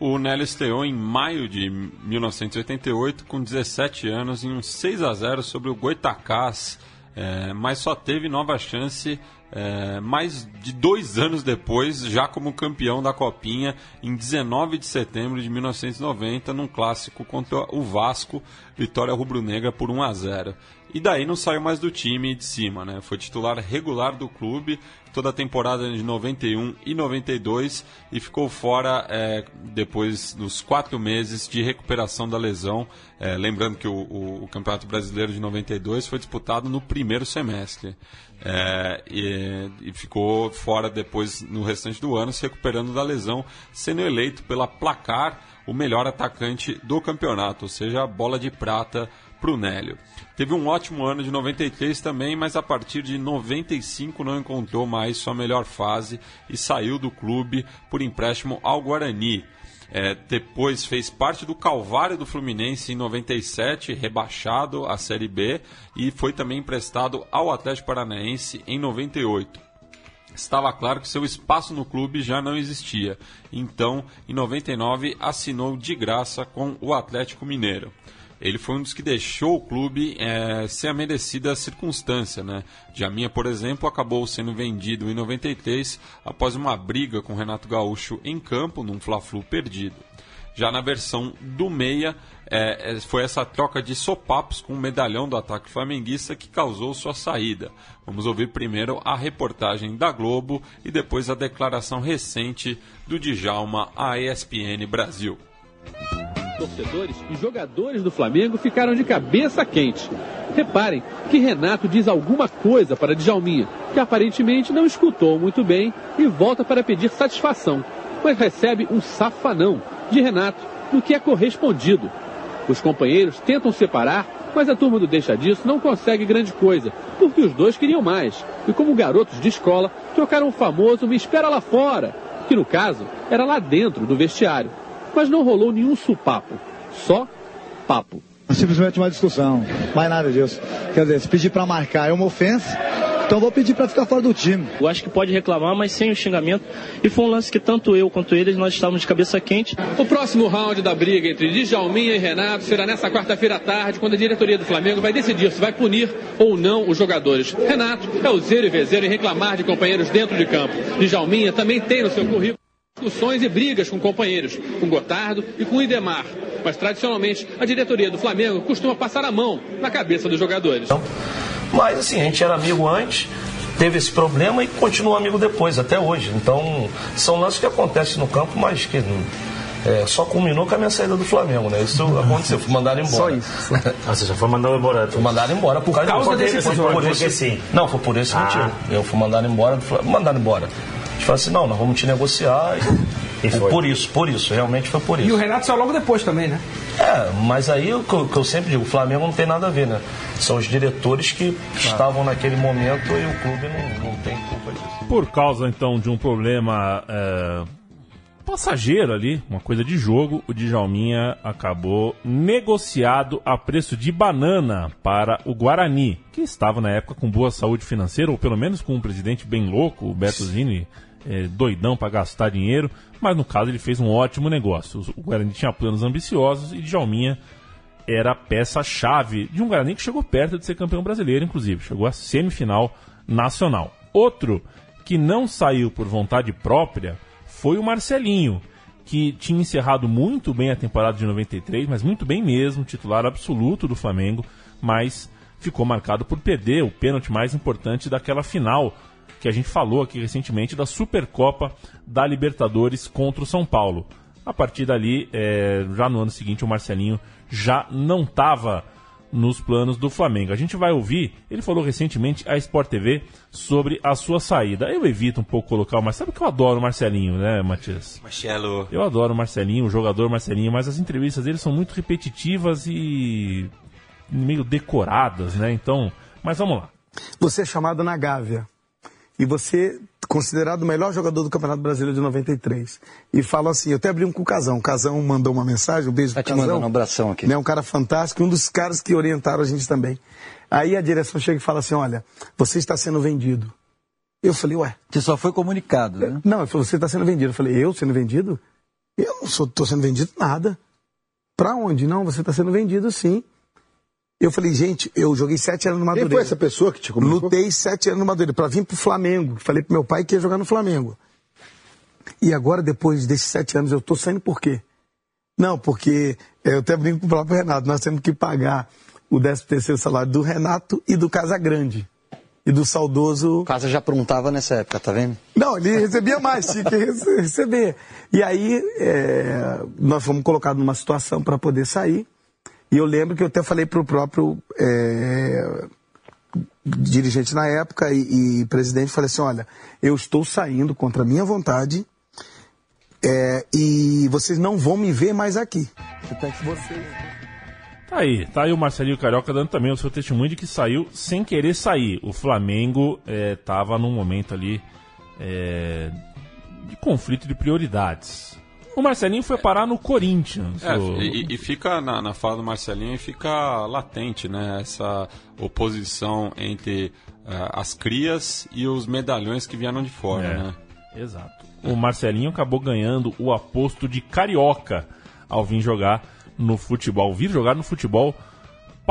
O Nélio estreou em maio de 1988, com 17 anos, em um 6 a 0 sobre o Goitacás, é, mas só teve nova chance é, mais de dois anos depois, já como campeão da Copinha, em 19 de setembro de 1990, num clássico contra o Vasco, vitória rubro-negra por 1 a 0 E daí não saiu mais do time de cima, né? Foi titular regular do clube toda a temporada de 91 e 92 e ficou fora é, depois dos quatro meses de recuperação da lesão. É, lembrando que o, o, o, Campeonato Brasileiro de 92 foi disputado no primeiro semestre é, e, e, ficou fora depois no restante do ano, se recuperando da lesão, sendo eleito pela Placar o melhor atacante do campeonato, ou seja, a bola de prata para o Nélio. Teve um ótimo ano de 93 também, mas a partir de 95 não encontrou mais sua melhor fase e saiu do clube por empréstimo ao Guarani. É, depois fez parte do Calvário do Fluminense em 97, rebaixado à Série B, e foi também emprestado ao Atlético Paranaense em 98 estava claro que seu espaço no clube já não existia. Então, em 99, assinou de graça com o Atlético Mineiro ele foi um dos que deixou o clube é, sem a merecida circunstância. Né? Jaminha, por exemplo, acabou sendo vendido em 93 após uma briga com Renato Gaúcho em campo, num Fla-Flu perdido. Já na versão do Meia, é, é, foi essa troca de sopapos com o medalhão do ataque flamenguista que causou sua saída. Vamos ouvir primeiro a reportagem da Globo e depois a declaração recente do Djalma à ESPN Brasil torcedores e jogadores do Flamengo ficaram de cabeça quente. Reparem que Renato diz alguma coisa para Djalminha, que aparentemente não escutou muito bem e volta para pedir satisfação, mas recebe um safanão de Renato, no que é correspondido. Os companheiros tentam separar, mas a turma do Deixa Disso não consegue grande coisa, porque os dois queriam mais. E como garotos de escola, trocaram o famoso Me Espera Lá Fora, que no caso era lá dentro do vestiário. Mas não rolou nenhum supapo, só papo. Simplesmente uma discussão, mais nada disso. Quer dizer, se pedir para marcar é uma ofensa, então vou pedir para ficar fora do time. Eu acho que pode reclamar, mas sem o xingamento. E foi um lance que tanto eu quanto eles, nós estávamos de cabeça quente. O próximo round da briga entre Djalminha e Renato será nessa quarta-feira à tarde, quando a diretoria do Flamengo vai decidir se vai punir ou não os jogadores. Renato é o zero e vezeiro em reclamar de companheiros dentro de campo. Djalminha também tem no seu currículo discussões e brigas com companheiros, com Gotardo e com Idemar. Mas tradicionalmente a diretoria do Flamengo costuma passar a mão na cabeça dos jogadores. Mas assim, a gente era amigo antes, teve esse problema e continua amigo depois, até hoje. Então, são lances que acontecem no campo, mas que é, só culminou com a minha saída do Flamengo, né? Isso aconteceu, fui mandado embora. Só isso. ah, você já foi mandado embora? Fui mandado embora por, por causa, causa desse. Por, por esse, sim. Não, foi por esse ah. motivo. Eu fui mandado embora, mandado embora gente falou assim, não, nós vamos te negociar. E, e por isso, por isso, realmente foi por isso. E o Renato saiu logo depois também, né? É, mas aí o que eu, que eu sempre digo, o Flamengo não tem nada a ver, né? São os diretores que ah. estavam naquele momento e o clube não, não tem culpa disso. Por causa então de um problema é, passageiro ali, uma coisa de jogo, o Djalminha acabou negociado a preço de banana para o Guarani, que estava na época com boa saúde financeira, ou pelo menos com um presidente bem louco, o Beto Zini, é, doidão para gastar dinheiro, mas no caso ele fez um ótimo negócio. O Guarani tinha planos ambiciosos e Djalminha era a peça-chave de um Guarani que chegou perto de ser campeão brasileiro, inclusive, chegou à semifinal nacional. Outro que não saiu por vontade própria foi o Marcelinho, que tinha encerrado muito bem a temporada de 93, mas muito bem mesmo, titular absoluto do Flamengo, mas ficou marcado por perder o pênalti mais importante daquela final que a gente falou aqui recentemente da Supercopa da Libertadores contra o São Paulo. A partir dali, é, já no ano seguinte, o Marcelinho já não estava nos planos do Flamengo. A gente vai ouvir, ele falou recentemente à Sport TV sobre a sua saída. Eu evito um pouco colocar o Marcelo, sabe que eu adoro o Marcelinho, né, Matias? Marcelo. Eu adoro o Marcelinho, o jogador Marcelinho, mas as entrevistas dele são muito repetitivas e meio decoradas, né? Então, mas vamos lá. Você é chamado na Gávea e você considerado o melhor jogador do Campeonato Brasileiro de 93. E falo assim, eu até abri um com o Casão. O Casão mandou uma mensagem, um beijo Tá pro Casão. mandando um abração aqui. Né, um cara fantástico, um dos caras que orientaram a gente também. Aí a direção chega e fala assim, olha, você está sendo vendido. Eu falei, ué. Você só foi comunicado, né? Não, ele falou, você está sendo vendido. Eu falei, eu sendo vendido? Eu não estou sendo vendido nada. Pra onde? Não, você está sendo vendido sim. Eu falei, gente, eu joguei sete anos no Quem Madureira. foi essa pessoa que te comunicou? Lutei sete anos no Madureira para vir pro Flamengo. Falei pro meu pai que ia jogar no Flamengo. E agora, depois desses sete anos, eu tô saindo por quê? Não, porque eh, eu até brinco com o próprio Renato, nós temos que pagar o 13 terceiro salário do Renato e do Casagrande. E do saudoso. O Casa já aprontava nessa época, tá vendo? Não, ele recebia mais, tinha que rece- receber. E aí, é, nós fomos colocados numa situação para poder sair. E eu lembro que eu até falei para o próprio é, dirigente na época e, e presidente, falei assim, olha, eu estou saindo contra a minha vontade é, e vocês não vão me ver mais aqui. Vocês... Tá aí, tá aí o Marcelinho Carioca dando também o seu testemunho de que saiu sem querer sair. O Flamengo é, num momento ali é, de conflito de prioridades. O Marcelinho foi parar no Corinthians. É, o- e, e fica na, na fala do Marcelinho e fica latente, né? Essa oposição entre eh, as crias e os medalhões que vieram de fora, É, né? Exato. O Marcelinho acabou ganhando o aposto de carioca ao vir jogar no futebol. Vir jogar no futebol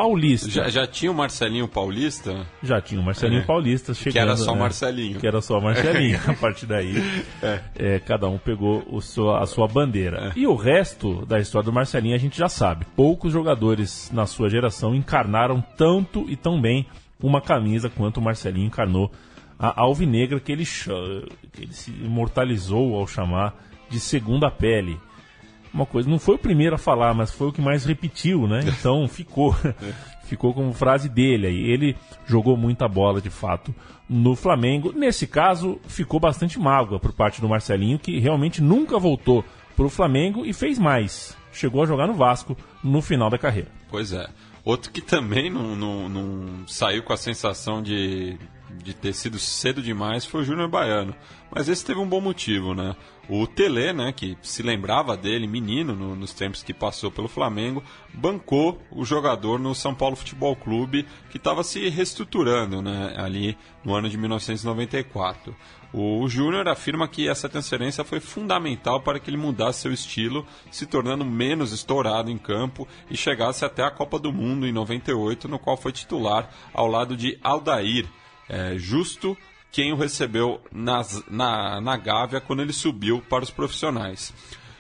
paulista. Já, já tinha o Marcelinho Paulista? Já tinha o Marcelinho É. Paulista chegando. Que era só né? Marcelinho. Que era só Marcelinho. A partir daí, É. é, cada um pegou o sua- a sua bandeira. E o resto da história do Marcelinho a gente já sabe. Poucos jogadores na sua geração encarnaram tanto e tão bem uma camisa quanto o Marcelinho encarnou a alvinegra que ele, que ele se imortalizou ao chamar de segunda pele. Uma coisa, não foi o primeiro a falar, mas foi o que mais repetiu, né? Então ficou. ficou como frase dele aí. Ele jogou muita bola, de fato, no Flamengo. Nesse caso, ficou bastante mágoa por parte do Marcelinho, que realmente nunca voltou para o Flamengo e fez mais. Chegou a jogar no Vasco no final da carreira. Pois é. Outro que também não, não- não saiu com a sensação de, de ter sido cedo demais foi o Júnior Baiano. Mas esse teve um bom motivo, né? O Tele, né, que se lembrava dele, menino, no- nos tempos que passou pelo Flamengo, bancou o jogador no São Paulo Futebol Clube, que estava se reestruturando, né, ali no ano de 1994. O Júnior afirma que essa transferência foi fundamental para que ele mudasse seu estilo, se tornando menos estourado em campo e chegasse até a Copa do Mundo em 98, no qual foi titular ao lado de Aldair, é, justo quem o recebeu nas- na, na Gávea quando ele subiu para os profissionais.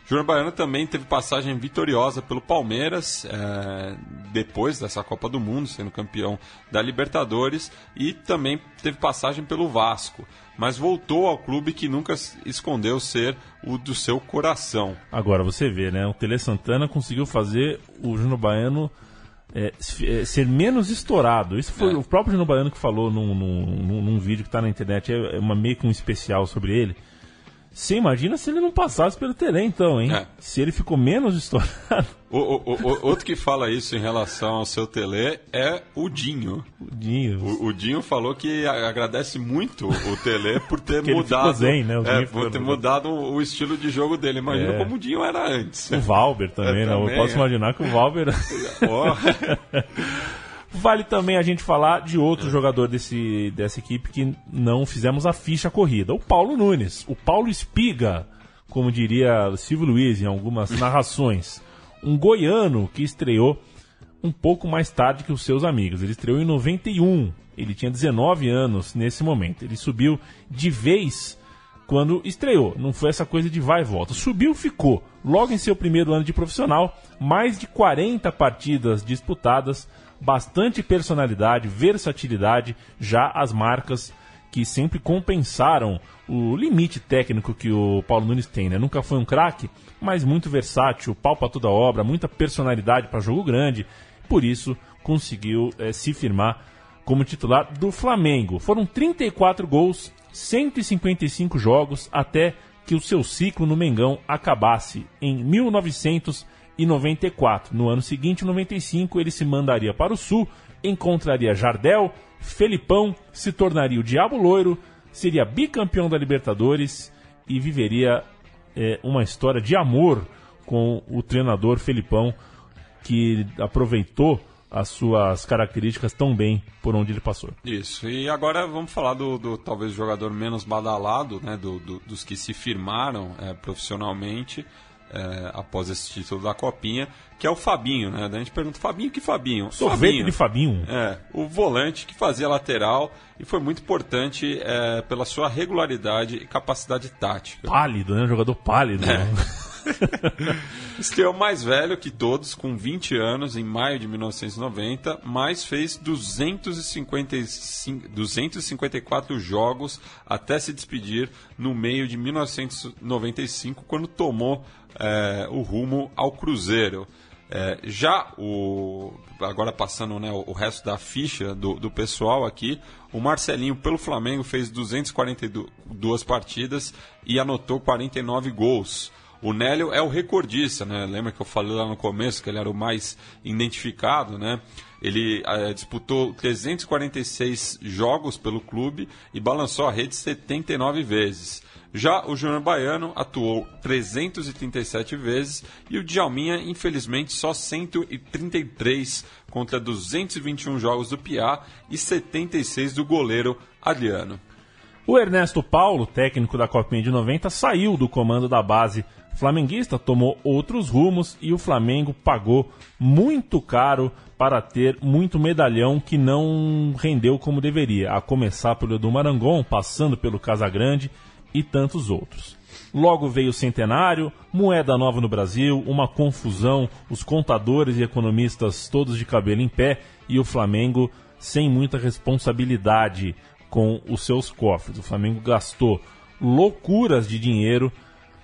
Júnior Baiano também teve passagem vitoriosa pelo Palmeiras, é, depois dessa Copa do Mundo, sendo campeão da Libertadores, e também teve passagem pelo Vasco, mas voltou ao clube que nunca escondeu ser o do seu coração. Agora você vê, né? O Tele Santana conseguiu fazer o Júnior Baiano é, é, ser menos estourado. Isso foi É. o próprio Júnior Baiano que falou num, num, num- num vídeo que está na internet, é é uma, meio que um especial sobre ele. Você imagina se ele não passasse pelo Tele, então, hein? É. Se ele ficou menos estourado. O, o- o- outro que fala isso em relação ao seu Tele é o Dinho. O Dinho. O, Dinho falou que agradece muito o Tele por ter Que ele mudado, zen, né? O é, por ter mudado o, estilo de jogo dele. Imagina É. como o Dinho era antes. O Valber também, É, né? Eu também, posso é. imaginar que o Valber. Ó. Vale também a gente falar de outro jogador desse, dessa equipe que não fizemos a ficha corrida. O Paulo Nunes. O Paulo Espiga, como diria Silvio Luiz em algumas narrações. Um goiano que estreou um pouco mais tarde que os seus amigos. Ele estreou em 91. Ele tinha 19 anos nesse momento. Ele subiu de vez quando estreou. Não foi essa coisa de vai e volta. Subiu, ficou. Logo em seu primeiro ano de profissional, mais de 40 partidas disputadas, bastante personalidade, versatilidade, já as marcas que sempre compensaram o limite técnico que o Paulo Nunes tem, né? Nunca foi um craque, mas muito versátil, pau pra toda obra, muita personalidade para jogo grande. Por isso, conseguiu eh, se firmar como titular do Flamengo. Foram 34 gols, 155 jogos até que o seu ciclo no Mengão acabasse em 1994. No ano seguinte, 95, ele se mandaria para o Sul, encontraria Jardel, Felipão, se tornaria o Diabo Loiro, seria bicampeão da Libertadores e viveria é, uma história de amor com o treinador Felipão, que aproveitou as suas características tão bem por onde ele passou. Isso. E agora vamos falar do, do talvez jogador menos badalado, né, do, do- dos que se firmaram é, profissionalmente é, após esse título da Copinha, que é o Fabinho, né? Daí a gente pergunta, Fabinho, que Fabinho? Sorvete de Fabinho. É, o volante que fazia lateral e foi muito importante é, pela sua regularidade e capacidade tática. Pálido, né? Um jogador pálido. É. né? Estreou mais velho que todos, com 20 anos, em maio de 1990, mas fez 255, 254 jogos até se despedir no meio de 1995, quando tomou eh, o rumo ao Cruzeiro. Eh, já o. Agora passando né, o, o resto da ficha do, do pessoal aqui, o Marcelinho, pelo Flamengo, fez 242 partidas e anotou 49 gols. O Nélio é o recordista, né? Lembra que eu falei lá no começo que ele era o mais identificado, né? Ele eh, disputou 346 jogos pelo clube e balançou a rede 79 vezes. Já o Júnior Baiano atuou 337 vezes e o Djalminha, infelizmente, só 133 contra 221 jogos do Piá e 76 do goleiro Adriano. O Ernesto Paulo, técnico da Copinha de 90, saiu do comando da base flamenguista, tomou outros rumos e o Flamengo pagou muito caro para ter muito medalhão que não rendeu como deveria, a começar pelo Edu Marangon, passando pelo Casagrande e tantos outros. Logo veio o centenário, moeda nova no Brasil, uma confusão, os contadores e economistas todos de cabelo em pé e o Flamengo sem muita responsabilidade com os seus cofres. O Flamengo gastou loucuras de dinheiro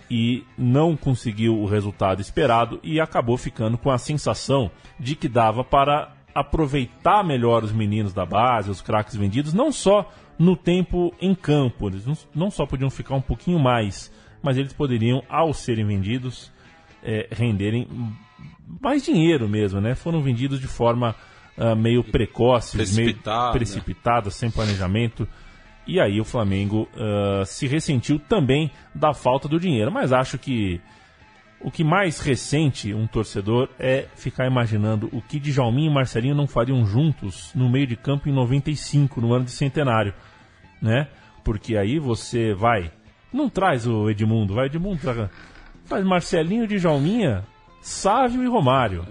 e não conseguiu o resultado esperado e acabou ficando com a sensação de que dava para aproveitar melhor os meninos da base, os craques vendidos, não só no tempo em campo, eles não, só podiam ficar um pouquinho mais, mas eles poderiam, ao serem vendidos, eh, renderem mais dinheiro mesmo, né? Foram vendidos de forma ah, meio precoce, meio precipitada, sem planejamento. E aí o Flamengo ah, se ressentiu também da falta do dinheiro. Mas acho que o que mais ressente um torcedor é ficar imaginando o que Djalminha e Marcelinho não fariam juntos no meio de campo em 95, no ano de centenário, né? Porque aí você vai, não traz o Edmundo, vai Edmundo, traga- faz Marcelinho, Djalminha, Sávio e Romário.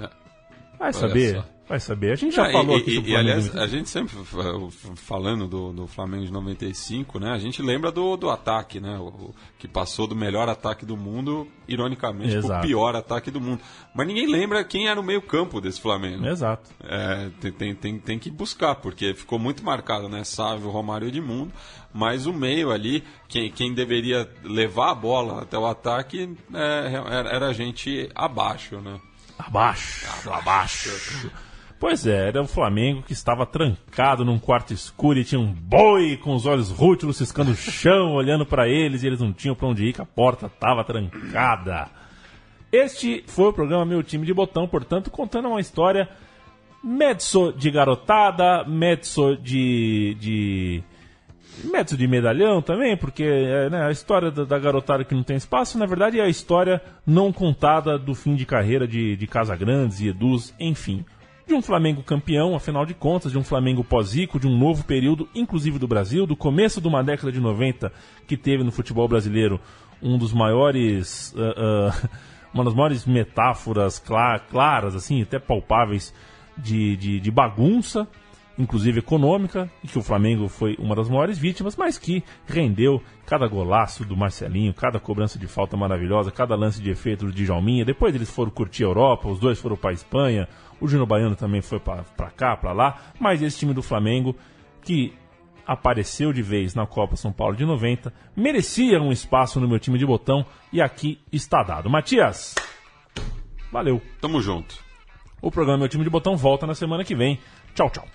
Vai Olha saber. Vai saber. A gente já Ah, falou e, aqui e, sobre o e, aliás, a gente sempre fa- falando do, do Flamengo de 95, né? A gente lembra do, do ataque, né? O, o- que passou do melhor ataque do mundo, ironicamente, Exato. pro pior ataque do mundo. Mas ninguém lembra quem era o meio-campo desse Flamengo. Exato. É, tem, tem, tem, tem que buscar, porque ficou muito marcado, né? Sávio, Romário e Edmundo. Mas o meio ali, quem, quem deveria levar a bola até o ataque é, era, era a gente abaixo, né? Abaixo, abaixo. Pois é, era o Flamengo que estava trancado num quarto escuro e tinha um boi com os olhos rútilos ciscando o chão, olhando para eles e eles não tinham para onde ir, que a porta estava trancada. Este foi o programa Meu Time de Botão, portanto, contando uma história mezzo de garotada, mezzo de. de mezzo de medalhão também, porque é, né, a história da, da garotada que não tem espaço, na verdade, é a história não contada do fim de carreira de, de Casagrandes e Eduz, enfim. De um Flamengo campeão, afinal de contas, de um Flamengo pós-rico, de um novo período, inclusive do Brasil, do começo de uma década de 90, que teve no futebol brasileiro um dos maiores. ah, ah, uma das maiores metáforas cla- claras, assim, até palpáveis, de, de, de bagunça, inclusive econômica, e que o Flamengo foi uma das maiores vítimas, mas que rendeu cada golaço do Marcelinho, cada cobrança de falta maravilhosa, cada lance de efeito do Djalminha. Depois eles foram curtir a Europa, os dois foram para a Espanha, o Júnior Baiano também foi para cá, para lá, mas esse time do Flamengo, que apareceu de vez na Copa São Paulo de 90, merecia um espaço no meu time de botão e aqui está dado. Matias, valeu. Tamo junto. O programa Meu Time de Botão volta na semana que vem. Tchau, tchau.